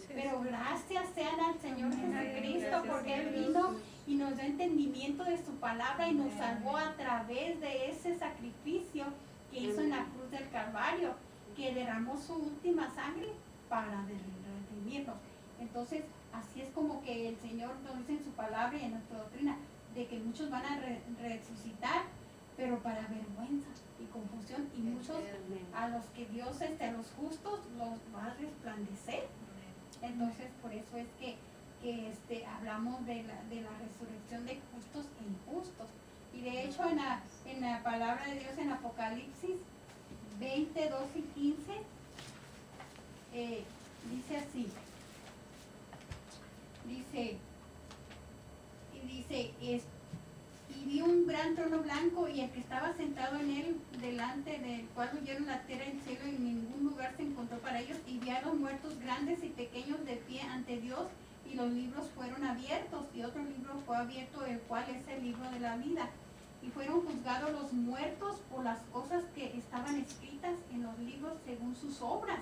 Pero gracias sean al Señor Jesucristo porque Él vino y nos dio entendimiento de su palabra y nos salvó a través de ese sacrificio que hizo en la cruz del Calvario, que derramó su última sangre para redimirnos. Entonces, así es como que el Señor nos dice en su palabra y en nuestra doctrina, de que muchos van a resucitar, pero para vergüenza y confusión, y muchos a los que Dios, este, a los justos, los va a resplandecer entonces, por eso es que, este, hablamos de la, de la resurrección de justos e injustos. Y de hecho, en la, en la palabra de Dios en Apocalipsis 20, 2 y 15, eh, dice así. Dice, y dice, y vi un gran trono blanco y el que estaba sentado en él, delante del cual huyeron la tierra y el cielo y ningún lugar se encontró para ellos, y vi a los muertos grandes y pequeños de pie ante Dios, y los libros fueron abiertos, y otro libro fue abierto, el cual es el libro de la vida. Y fueron juzgados los muertos por las cosas que estaban escritas en los libros según sus obras.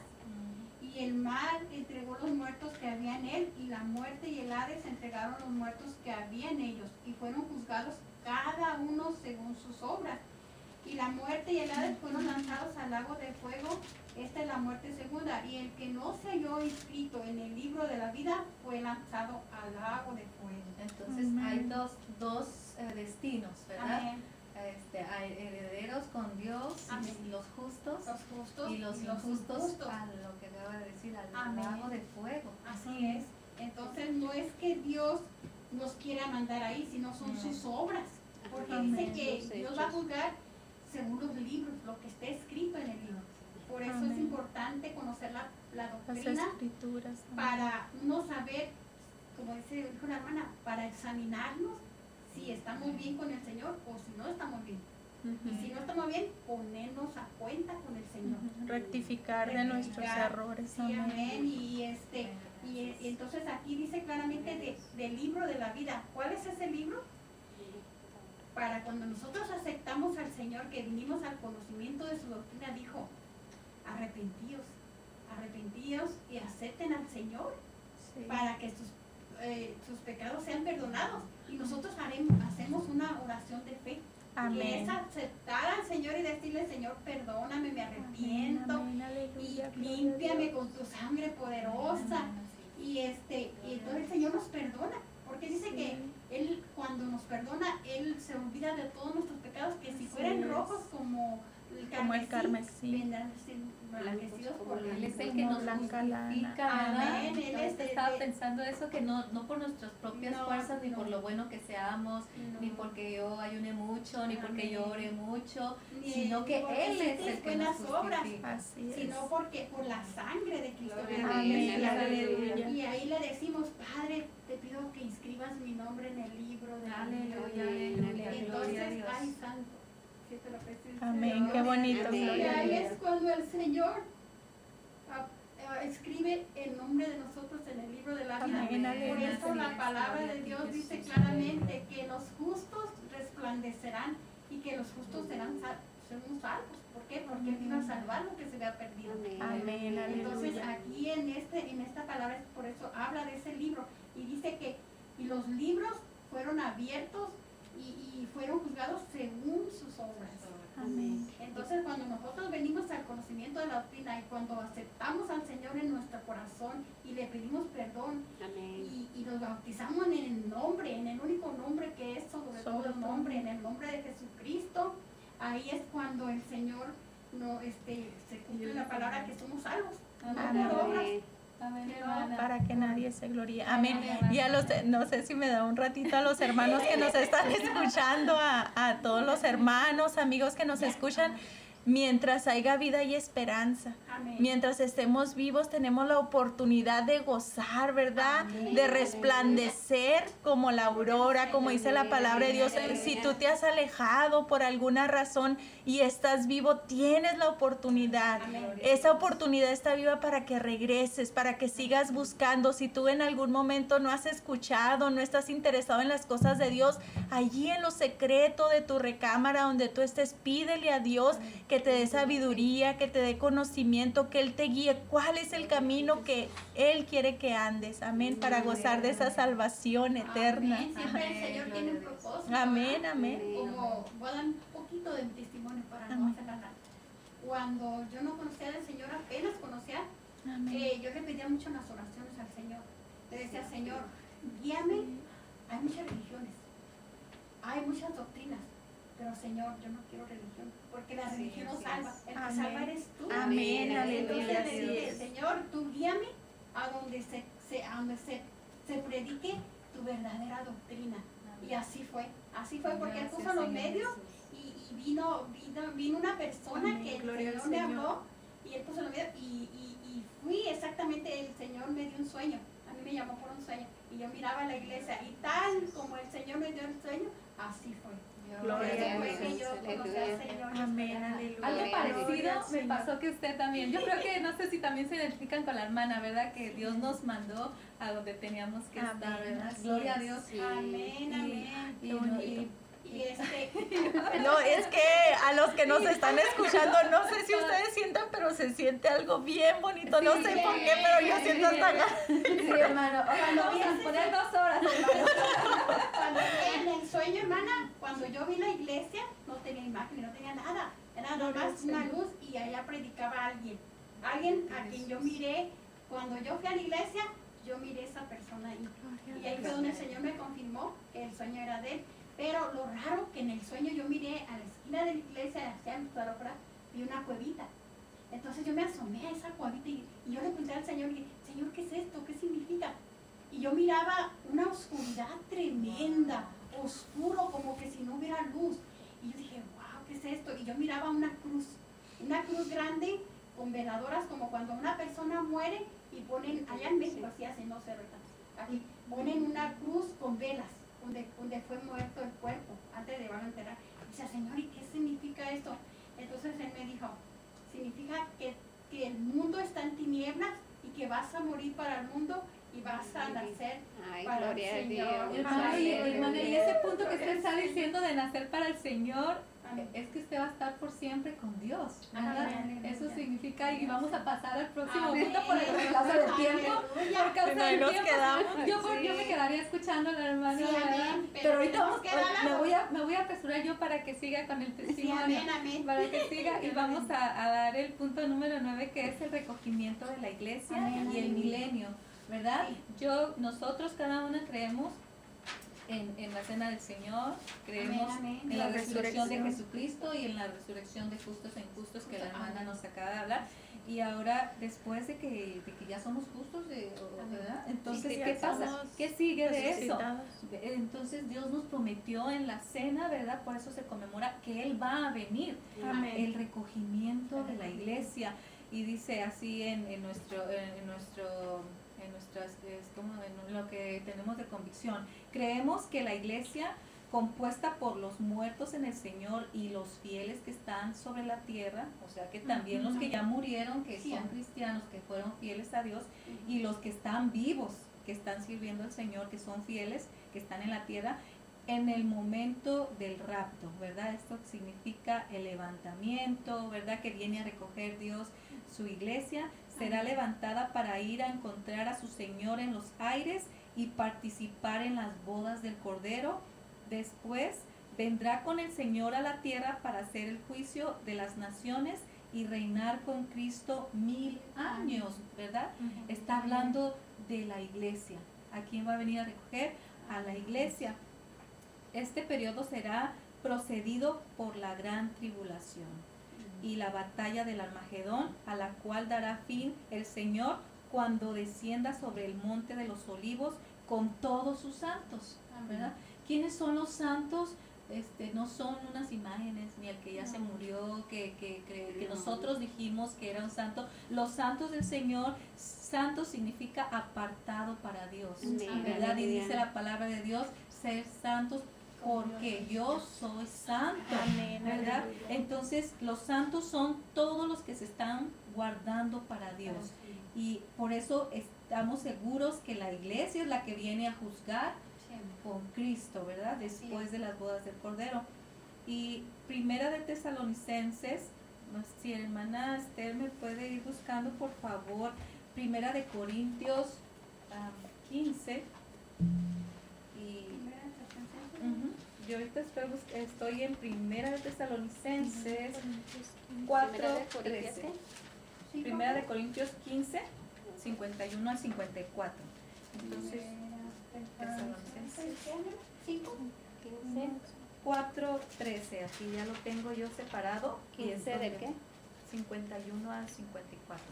El mal entregó los muertos que había en él, y la muerte y el Hades entregaron los muertos que había en ellos, y fueron juzgados cada uno según sus obras. Y la muerte y el Hades fueron lanzados al lago de fuego. Esta es la muerte segunda. Y el que no se halló inscrito en el libro de la vida fue lanzado al lago de fuego. Entonces hay dos, dos eh, destinos, ¿verdad? Este, herederos con Dios, los justos, los justos y los, injustos a lo que acaba de decir, al lago de fuego. Así es. Entonces no es que Dios nos quiera mandar ahí, sino son sus obras. Porque dice que Dios va a juzgar según los libros, lo que esté escrito en el libro. Por eso es importante conocer la, la doctrina para no saber, como dice una hermana, para examinarnos si estamos bien con el Señor o si no estamos bien. Y si no estamos bien, ponernos a cuenta con el Señor. Rectificar, de nuestros errores. Sí, amén. Y, este, y, entonces aquí dice claramente de, del libro de la vida. ¿Cuál es ese libro? Para cuando nosotros aceptamos al Señor, que vinimos al conocimiento de su doctrina, dijo, arrepentíos, arrepentíos y acepten al Señor para que sus, eh, sus pecados sean perdonados. Y nosotros haremos, hacemos una oración de fe. Que es aceptar al Señor y decirle, Señor, perdóname, me arrepiento y límpiame con tu sangre poderosa. Y este, y entonces el Señor nos perdona, porque dice que Él cuando nos perdona, Él se olvida de todos nuestros pecados, que si fueran rojos como el como el carmesí, por Él es el que nos justifica, Amén. Él es, estaba pensando eso, que no, no por nuestras propias fuerzas, ni por lo bueno que seamos, ni porque yo ayune mucho, ni porque yo ore mucho, sino que Él es el que nos obras, sino porque por la sangre de Cristo. Amén. Y ahí le decimos, Padre, te pido que inscribas mi nombre en el libro de Aleluya, Entonces, ay, santo Amén, qué bonito. Y ahí es cuando el Señor ah, ah, escribe el nombre de nosotros en el libro de la vida. Por eso la palabra de Dios dice claramente que los justos resplandecerán y que los justos serán salvos. ¿Por qué? Porque Él vino a salvar lo que se había perdido. Amén. Entonces aquí en este, en esta palabra, por eso habla de ese libro y dice que y los libros fueron abiertos y, fueron juzgados según sus obras. Amén. Entonces cuando nosotros venimos al conocimiento de la doctrina y cuando aceptamos al Señor en nuestro corazón y le pedimos perdón y, y, nos bautizamos en el nombre, en el único nombre que es sobre, todo el nombre, en el nombre de Jesucristo, ahí es cuando el Señor no, este, se cumple la palabra que somos salvos. Amén para que nadie se gloríe. Amén. Y a los, no sé si me da un ratito a los hermanos que nos están escuchando, a, a todos los hermanos, amigos que nos escuchan mientras haya vida y esperanza. Mientras estemos vivos tenemos la oportunidad de gozar, ¿verdad? De resplandecer como la aurora, como dice la palabra de Dios. Si tú te has alejado por alguna razón y estás vivo, tienes la oportunidad. Esa oportunidad está viva para que regreses, para que sigas buscando. Si tú en algún momento no has escuchado, no estás interesado en las cosas de Dios, allí en lo secreto de tu recámara donde tú estés, pídele a Dios que que te dé sabiduría, que te dé conocimiento, que Él te guíe cuál es el camino que Él quiere que andes. Amén. Para gozar de esa salvación eterna. Amén. Siempre el Señor tiene un propósito. Amén, amén. Como voy a dar un poquito de testimonio para no hacer nada. Cuando yo no conocía al Señor, apenas conocía, eh, yo le pedía mucho en las oraciones al Señor. Le decía, Señor, guíame. Hay muchas religiones, hay muchas doctrinas, pero Señor, yo no quiero religión porque la religión nos salva. El que salva eres tú. Amén, aleluya. Entonces Señor, tú guíame a donde se, se a donde se, se, predique tu verdadera doctrina. Y así fue, así fue porque él puso los medios y, y, vino, vino, vino una persona que el Señor, me habló y él puso los medios y, y, y fui exactamente, el Señor me dio un sueño, a mí me llamó por un sueño y yo miraba la iglesia y tal como el Señor me dio el sueño, así fue. Gloria a Dios. Amén, aleluya. Algo parecido me pasó que usted también. Yo creo que no sé si también se identifican con la hermana, ¿verdad? Que Dios nos mandó a donde teníamos que estar, ¿verdad? Gloria a Dios. Amén, amén. Este, no, es que a los que nos están escuchando, no sé si ustedes sientan, pero se siente algo bien bonito. No sé por qué, pero yo siento hasta acá. Sí, hermano. Cuando vamos a poner dos horas, Cuando en el sueño, hermana, cuando yo vi la iglesia, no tenía imagen, no tenía nada. Era nada más una luz y allá predicaba alguien. Alguien a quien yo miré, cuando yo fui a la iglesia, yo miré a esa persona ahí. Y ahí fue donde el Señor me confirmó que el sueño era de él. Pero lo raro que en el sueño yo miré a la esquina de la iglesia, hacia mi vi una cuevita. Entonces yo me asomé a esa cuevita y, yo le pregunté al Señor, y Señor, ¿qué es esto? ¿Qué significa? Y yo miraba una oscuridad tremenda, oscuro, como que si no hubiera luz. Y yo dije, wow, ¿qué es esto? Y yo miraba una cruz, una cruz grande con veladoras, como cuando una persona muere y ponen, allá en México así hacen, no sé, aquí, ponen una cruz con velas donde, fue muerto el cuerpo, antes de van a enterar. dice, Señor, ¿y qué significa esto? Entonces él me dijo, significa que, que el mundo está en tinieblas y que vas a morir para el mundo y vas a nacer para el Señor. y, y ese punto que usted está diciendo de nacer para el Señor, es que usted va a estar por siempre con Dios. Eso significa, y vamos a pasar al próximo punto por el causa del tiempo. Por causa del tiempo. Yo, yo, me quedaría escuchando a la hermana, pero, ahorita vamos, me, voy a, me voy a apresurar yo para que siga con el testimonio. Para que siga, y vamos a, a, dar el punto número 9, que es el recogimiento de la iglesia y el milenio. ¿Verdad? Yo, nosotros cada una creemos en, en, la cena del Señor, creemos en la, resurrección, de Jesucristo y en la resurrección de justos e injustos que la hermana nos acaba de hablar. Y ahora, después de que, de que ya somos justos, de, ¿verdad? Entonces, ¿qué pasa? ¿Qué sigue de eso? Entonces, Dios nos prometió en la cena, ¿verdad? Por eso se conmemora que Él va a venir. El recogimiento de la iglesia. Y dice así en, en nuestro, en nuestro nuestras, es como lo que tenemos de convicción. Creemos que la iglesia compuesta por los muertos en el Señor y los fieles que están sobre la tierra, o sea que también los que ya murieron, que son cristianos, que fueron fieles a Dios, y los que están vivos, que están sirviendo al Señor, que son fieles, que están en la tierra, en el momento del rapto, ¿verdad? Esto significa el levantamiento, ¿verdad? Que viene a recoger Dios su iglesia, será levantada para ir a encontrar a su Señor en los aires y participar en las bodas del Cordero. Después vendrá con el Señor a la tierra para hacer el juicio de las naciones y reinar con Cristo mil años, ¿verdad? Está hablando de la iglesia. ¿A quién va a venir a recoger? A la iglesia. Este periodo será procedido por la gran tribulación y la batalla del Armagedón, a la cual dará fin el Señor cuando descienda sobre el monte de los olivos con todos sus santos. ¿verdad? ¿Quiénes son los santos? Este, no son unas imágenes, ni el que ya se murió, que, que, que, nosotros dijimos que era un santo. Los santos del Señor, santo significa apartado para Dios, ¿verdad? Y dice la palabra de Dios, ser santos porque yo soy santo, ¿verdad? Entonces los santos son todos los que se están guardando para Dios. Y por eso estamos seguros que la iglesia es la que viene a juzgar con Cristo, ¿verdad? Después de las bodas del Cordero. Y primera de Tesalonicenses, si hermana Esther me puede ir buscando, por favor, primera de Corintios 15. Yo ahorita estoy, en Primera de Tesalonicenses 4, 13. Primera de Corintios 15, 51 al 54. Entonces, Tesalonicenses 4, 13. Aquí ya lo tengo yo separado. ¿15 de qué? 51 al 54.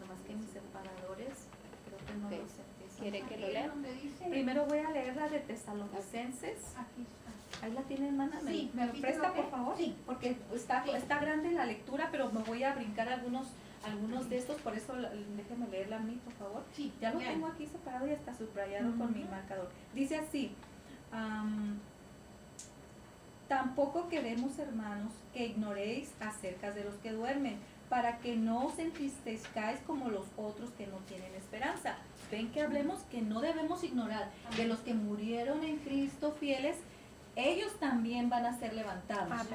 Nomás que mis separadores, creo que no lo sé. ¿Quiere que lo lea? Primero voy a leer la de Tesalonicenses. Ahí la tiene, hermana. ¿Me, ¿me lo presta, por favor? Sí. Porque está, está grande la lectura, pero me voy a brincar algunos algunos de estos, por eso déjeme leerla a mí, por favor. Sí, ya lo tengo aquí separado y está subrayado con mi marcador. Dice así, tampoco queremos, hermanos, que ignoréis acerca de los que duermen, para que no os entristezcáis como los otros que no tienen esperanza ven que hablemos que no debemos ignorar de los que murieron en Cristo fieles, ellos también van a ser levantados.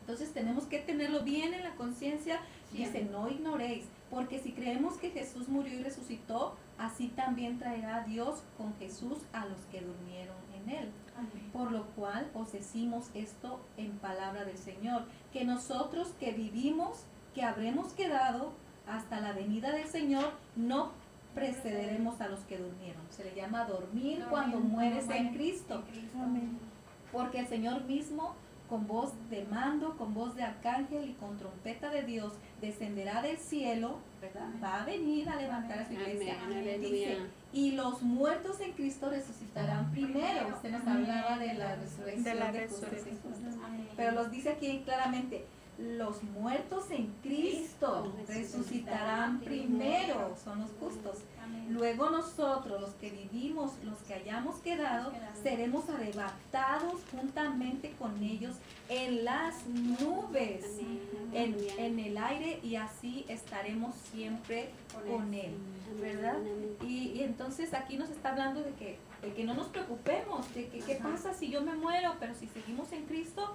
Entonces tenemos que tenerlo bien en la conciencia. Dice, no ignoréis, porque si creemos que Jesús murió y resucitó, así también traerá Dios con Jesús a los que durmieron en él. Por lo cual os decimos esto en palabra del Señor, que nosotros que vivimos, que habremos quedado hasta la venida del Señor, no precederemos a los que durmieron. Se le llama dormir cuando mueres en Cristo. Porque el Señor mismo, con voz de mando, con voz de arcángel y con trompeta de Dios, descenderá del cielo, ¿verdad? Va a venir a levantar a su iglesia. y los muertos en Cristo resucitarán primero. Usted nos hablaba de la resurrección de, la resurrección. Pero los dice aquí claramente, los muertos en Cristo resucitarán primero, son los justos. Luego nosotros, los que vivimos, los que hayamos quedado, seremos arrebatados juntamente con ellos en las nubes, en, el aire y así estaremos siempre con Él, ¿verdad? Y, y entonces aquí nos está hablando de que el que no nos preocupemos de que qué pasa si yo me muero, pero si seguimos en Cristo,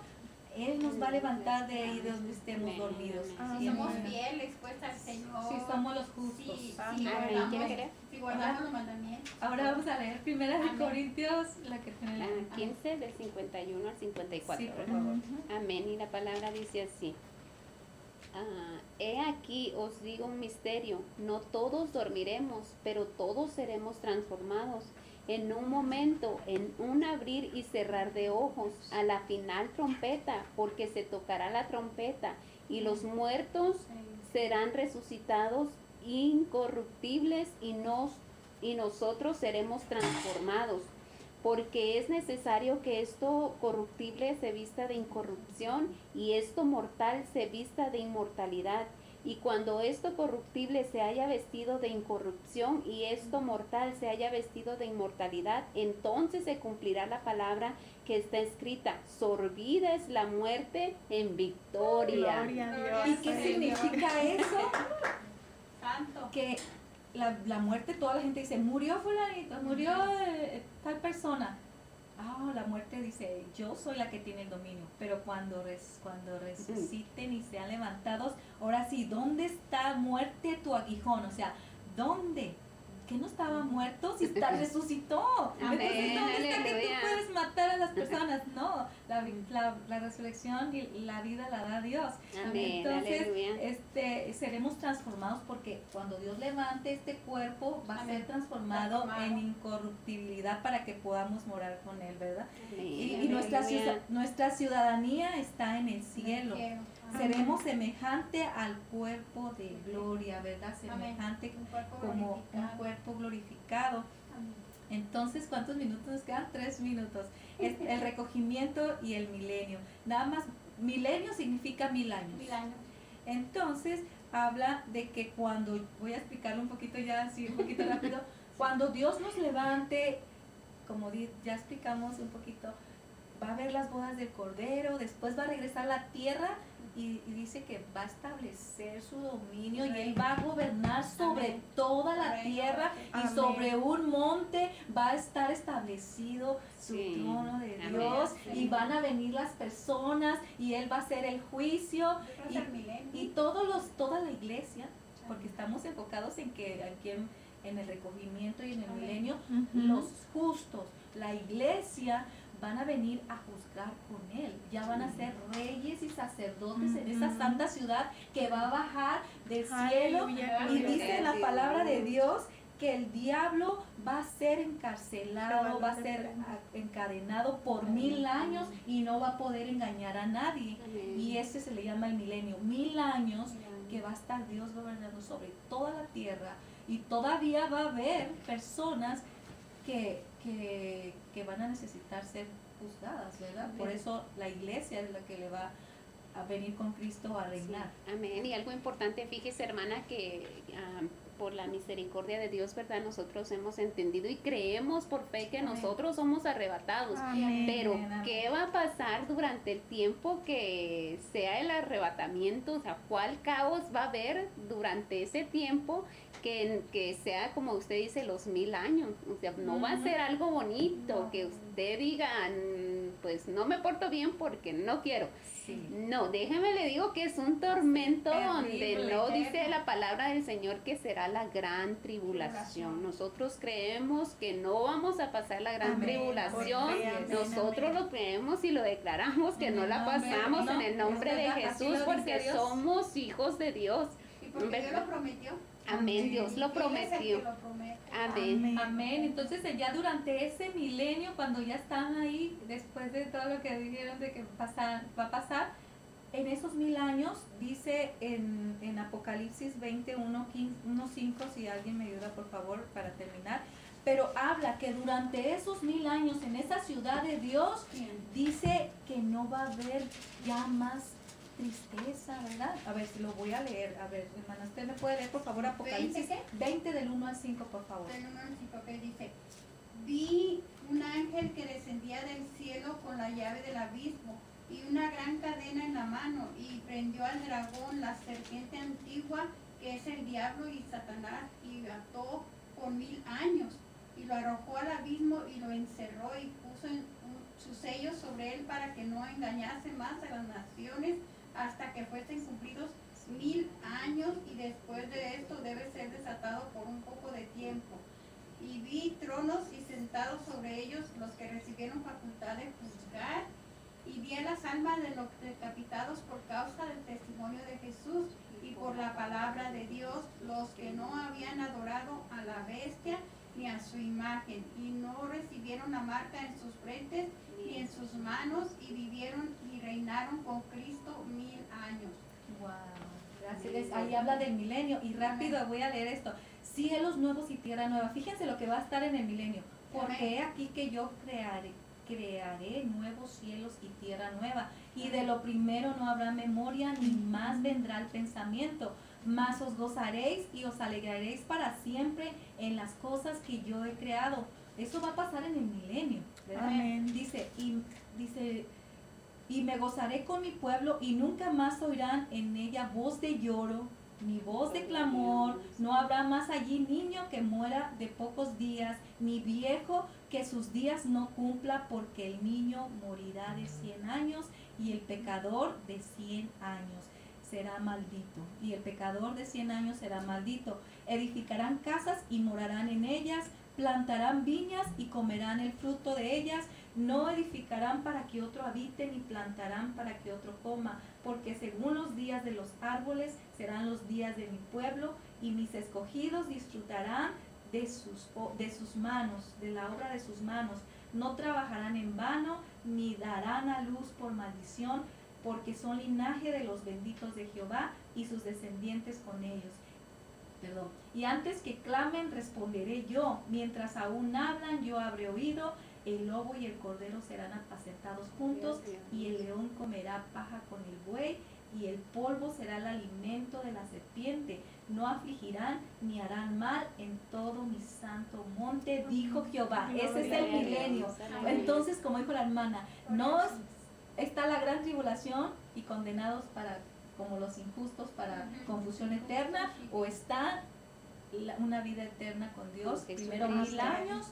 él nos va a levantar de ahí de donde estemos dormidos. Si somos fieles pues al Señor. Si somos los justos. Si, si, guardamos, si guardamos los mandamientos. Ahora vamos a leer primera de Corintios, la que tiene la 15 del 51 al 54. Sí, por favor. Amén. Y la palabra dice así. Ah, he aquí os digo un misterio, no todos dormiremos, pero todos seremos transformados en un momento, en un abrir y cerrar de ojos, a la final trompeta, porque se tocará la trompeta y los muertos serán resucitados incorruptibles y, nos, y nosotros seremos transformados, porque es necesario que esto corruptible se vista de incorrupción y esto mortal se vista de inmortalidad. Y cuando esto corruptible se haya vestido de incorrupción y esto mortal se haya vestido de inmortalidad, entonces se cumplirá la palabra que está escrita, sorbida es la muerte en victoria. ¿Y qué significa eso? Santo. Que la, la, muerte, toda la gente dice, murió fulanito, murió eh, tal persona ah, la muerte dice, yo soy la que tiene el dominio, pero cuando, res, cuando resuciten y sean levantados, ahora sí, ¿dónde está muerte tu aguijón? O sea, ¿dónde? Que no estaba muerto si está, resucitó. Entonces, ¿dónde está que tú puedes matar a las personas? No, la, la, resurrección y la vida la da Dios. Entonces, este, seremos transformados porque cuando Dios levante este cuerpo va a ser transformado, en incorruptibilidad para que podamos morar con Él, ¿verdad? Y, nuestra, nuestra ciudadanía está en el cielo seremos semejante al cuerpo de gloria, ¿verdad? Semejante como un cuerpo glorificado. Entonces, ¿cuántos minutos nos quedan? Tres minutos. Es el recogimiento y el milenio. Nada más, milenio significa mil años. Mil años. Entonces, habla de que cuando, voy a explicarlo un poquito ya así, un poquito rápido, cuando Dios nos levante, como ya explicamos un poquito, va a haber las bodas del Cordero, después va a regresar a la tierra y, dice que va a establecer su dominio y Él va a gobernar sobre toda la tierra y sobre un monte va a estar establecido su trono de Dios y van a venir las personas y Él va a hacer el juicio y, todos los, toda la iglesia, porque estamos enfocados en que aquí en, el recogimiento y en el milenio, los justos, la iglesia van a venir a juzgar con él. Ya van a ser reyes y sacerdotes en esa santa ciudad que va a bajar del cielo. Y dice la palabra de Dios que el diablo va a ser encarcelado, va a ser encadenado por mil años y no va a poder engañar a nadie. Y ese se le llama el milenio. Mil años. que va a estar Dios gobernando sobre toda la tierra. Y todavía va a haber personas que que, van a necesitar ser juzgadas, ¿verdad? Por eso la iglesia es la que le va a venir con Cristo a reinar. amén. Y algo importante, fíjese hermana, que ah, por la misericordia de Dios, ¿verdad? Nosotros hemos entendido y creemos por fe que nosotros somos arrebatados. Pero, ¿qué va a pasar durante el tiempo que sea el arrebatamiento? O sea, ¿cuál caos va a haber durante ese tiempo? Que, que sea, como usted dice, los mil años. O sea, no va a ser algo bonito que usted diga, mm, pues no me porto bien porque no quiero. No, déjeme le digo que es un tormento donde no dice la palabra del Señor que será la gran tribulación. Nosotros creemos que no vamos a pasar la gran tribulación. Nosotros lo creemos y lo declaramos que no la pasamos en el nombre de Jesús porque somos hijos de Dios. ¿Y porque Dios lo prometió? Amén, Dios lo prometió. Amén. Amén. Entonces ya durante ese milenio, cuando ya están ahí, después de todo lo que dijeron de que pasa, va a pasar, en esos mil años, dice en, en Apocalipsis 21, 5, si alguien me ayuda por favor para terminar, pero habla que durante esos mil años en esa ciudad de Dios, dice que no va a haber ya más tristeza, ¿verdad? A ver, si lo voy a leer. A ver, hermana, usted me puede leer, por favor, Apocalipsis 20, del 1 al 5, por favor. Del 1 al 5, que dice, vi un ángel que descendía del cielo con la llave del abismo y una gran cadena en la mano y prendió al dragón, la serpiente antigua, que es el diablo y Satanás, y ató por mil años y lo arrojó al abismo y lo encerró y puso su sello sobre él para que no engañase más a las naciones hasta que fuesen cumplidos mil años y después de esto debe ser desatado por un poco de tiempo. Y vi tronos y sentados sobre ellos los que recibieron facultad de juzgar y vi a las almas de los decapitados por causa del testimonio de Jesús y por la palabra de Dios, los que no habían adorado a la bestia ni a su imagen y no recibieron la marca en sus frentes ni en sus manos y vivieron reinaron con Cristo mil años. Wow, gracias. Ahí habla del milenio y rápido voy a leer esto. Cielos nuevos y tierra nueva. Fíjense lo que va a estar en el milenio. Porque aquí que yo crearé, crearé nuevos cielos y tierra nueva. Y de lo primero no habrá memoria, ni más vendrá el pensamiento mas os gozaréis y os alegraréis para siempre en las cosas que yo he creado. Eso va a pasar en el milenio, Dice, y dice, y me gozaré con mi pueblo y nunca más oirán en ella voz de lloro, ni voz de clamor, no habrá más allí niño que muera de pocos días, ni viejo que sus días no cumpla, porque el niño morirá de cien años y el pecador de cien años será maldito, y el pecador de cien años será maldito. Edificarán casas y morarán en ellas, plantarán viñas y comerán el fruto de ellas, no edificarán para que otro habite, ni plantarán para que otro coma, porque según los días de los árboles serán los días de mi pueblo, y mis escogidos disfrutarán de sus, de sus manos, de la obra de sus manos. No trabajarán en vano, ni darán a luz por maldición, porque son linaje de los benditos de Jehová y sus descendientes con ellos. Y antes que clamen, responderé yo. Mientras aún hablan, yo habré oído. El lobo y el cordero serán apacentados juntos, y el león comerá paja con el buey, y el polvo será el alimento de la serpiente. No afligirán ni harán mal en todo mi santo monte, dijo Jehová. Ese es el milenio. Entonces, como dijo la hermana, no está la gran tribulación y condenados para como los injustos para confusión eterna o está una vida eterna con Dios, primero mil años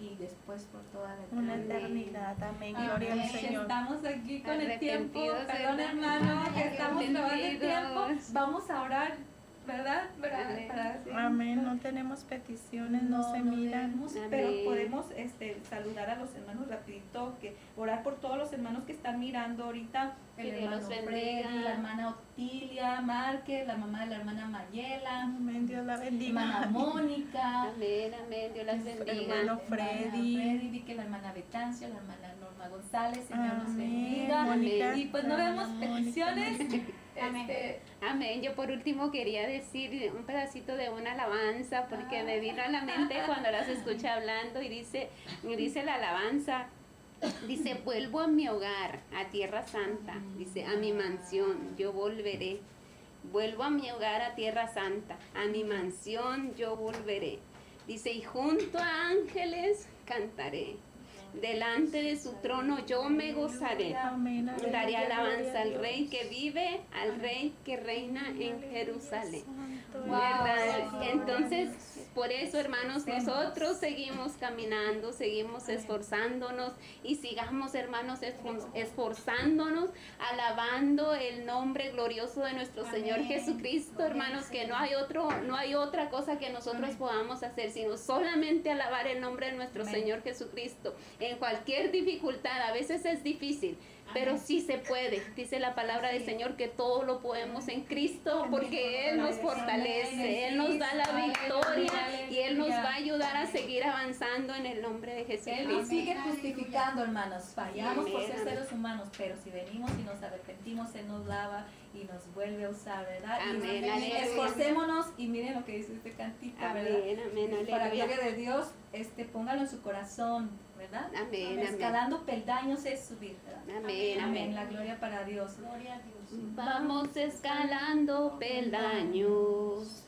y después por toda la eternidad. Una eternidad, amén, gloria al Señor. Estamos aquí con el tiempo, perdón hermano, que estamos tomando el tiempo, vamos a orar ¿verdad? Amén. No tenemos peticiones, no, se miran. pero podemos este, saludar a los hermanos rapidito, que orar por todos los hermanos que están mirando ahorita, el hermano Freddy, la hermana Otilia Márquez, la mamá de la hermana Mayela. Amén, Dios la bendiga. Hermana Mónica. Amén, amén, Dios las bendiga. Hermano Freddy. Freddy, vi que la hermana Betancio, la hermana Norma González, Señor los bendiga. Y pues no vemos peticiones. Este, Amén. Yo por último quería decir un pedacito de una alabanza porque me vino a la mente cuando las escuché hablando y dice, dice la alabanza, dice, vuelvo a mi hogar, a Tierra Santa, dice, a mi mansión, yo volveré. Vuelvo a mi hogar, a Tierra Santa, a mi mansión, yo volveré. Dice, y junto a ángeles cantaré delante de su trono yo me gozaré. Daré alabanza al rey que vive, al rey que reina en Jerusalén. Entonces, por eso, hermanos, nosotros seguimos caminando, seguimos esforzándonos y sigamos, hermanos, esforzándonos, alabando el nombre glorioso de nuestro Señor Jesucristo, hermanos, que no hay otro, no hay otra cosa que nosotros podamos hacer, sino solamente alabar el nombre de nuestro Señor Jesucristo. En cualquier dificultad. A veces es difícil, pero sí se puede. Dice la palabra del Señor que todo lo podemos en Cristo porque Él nos fortalece, Él nos da la victoria y Él nos va a ayudar a seguir avanzando en el nombre de Jesús. Él nos sigue justificando, hermanos. Fallamos por ser seres humanos, pero si venimos y nos arrepentimos, Él nos lava y nos vuelve a usar, ¿verdad? Amén, y, esforcémonos y miren lo que dice este cantito, ¿verdad? Amén, Para gloria de Dios, este, póngalo en su corazón, ¿verdad? Amén, Escalando peldaños es subir, ¿verdad? Amén, amén. La gloria para Dios. Gloria a Dios. Vamos escalando peldaños,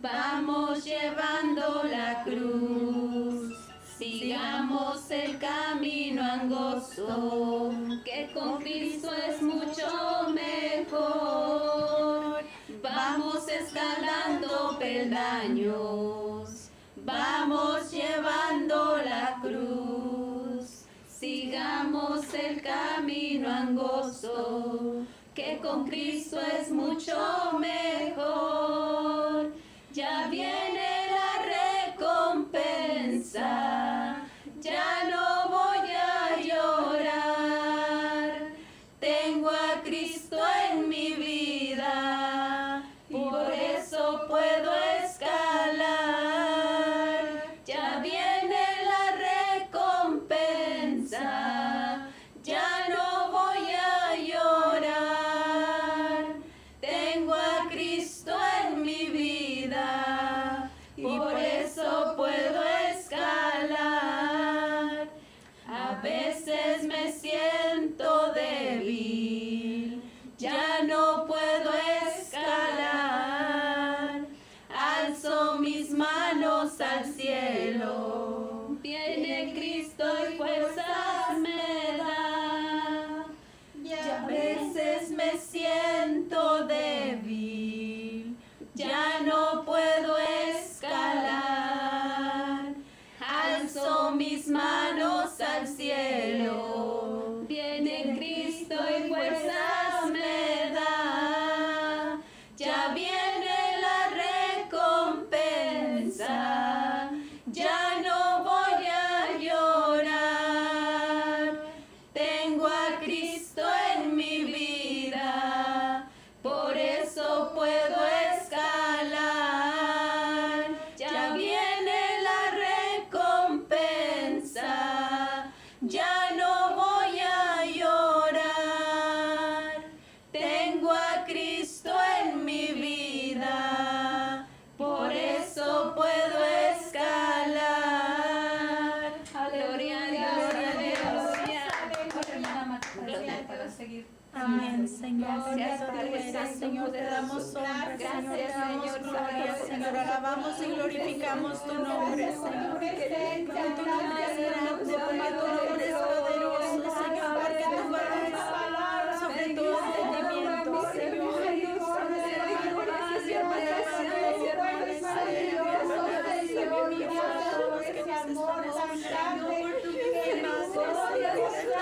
vamos llevando la cruz. Sigamos el camino angosto, que con Cristo es mucho mejor. Vamos escalando peldaños, vamos llevando sigamos el camino angosto, que con Cristo es mucho mejor. Ya viene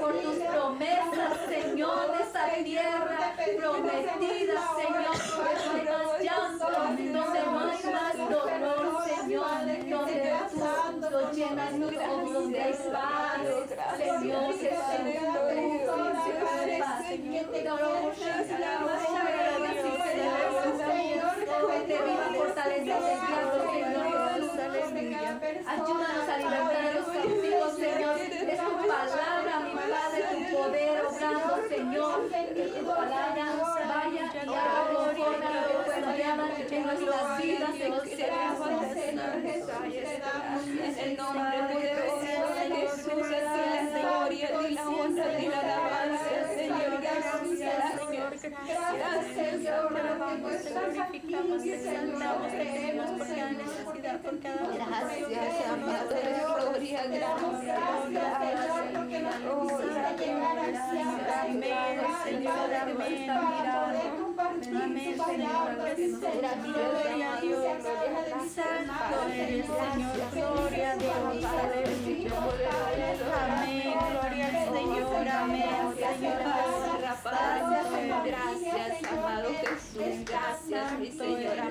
por tus promesas, Señor, de esa tierra prometida, Señor, donde no hay más llanto, donde no hay más dolor, Señor, donde tú lo llenas todo, donde hay paz, Señor, Te viva fortaleza del diablo, Ayúdanos a libertar a los cautivos, Señor. Es tu palabra, mi Padre, tu poder obrando, Señor. Que tu palabra vaya y haga conforme a lo que tú enviadas en nuestras vidas. Señor. Jesús, en el nombre poderoso de Jesús, a ti la gloria, ti la honra, ti la alabanza, Señor. Jesús, gracias. Señor, Te alabamos, glorificamos, te exaltamos, te pedimos por cada necesidad, por cada Gracias, amado de gloria, gracias. Amén, Señor, amén. Amén, Señor. Gloria a Dios. Santo eres, Señor. Gloria a Dios. Aleluya. Amén. Gloria al Señor. Amén, Señor gracias, gracias, amado Jesús, gracias, mi Señor.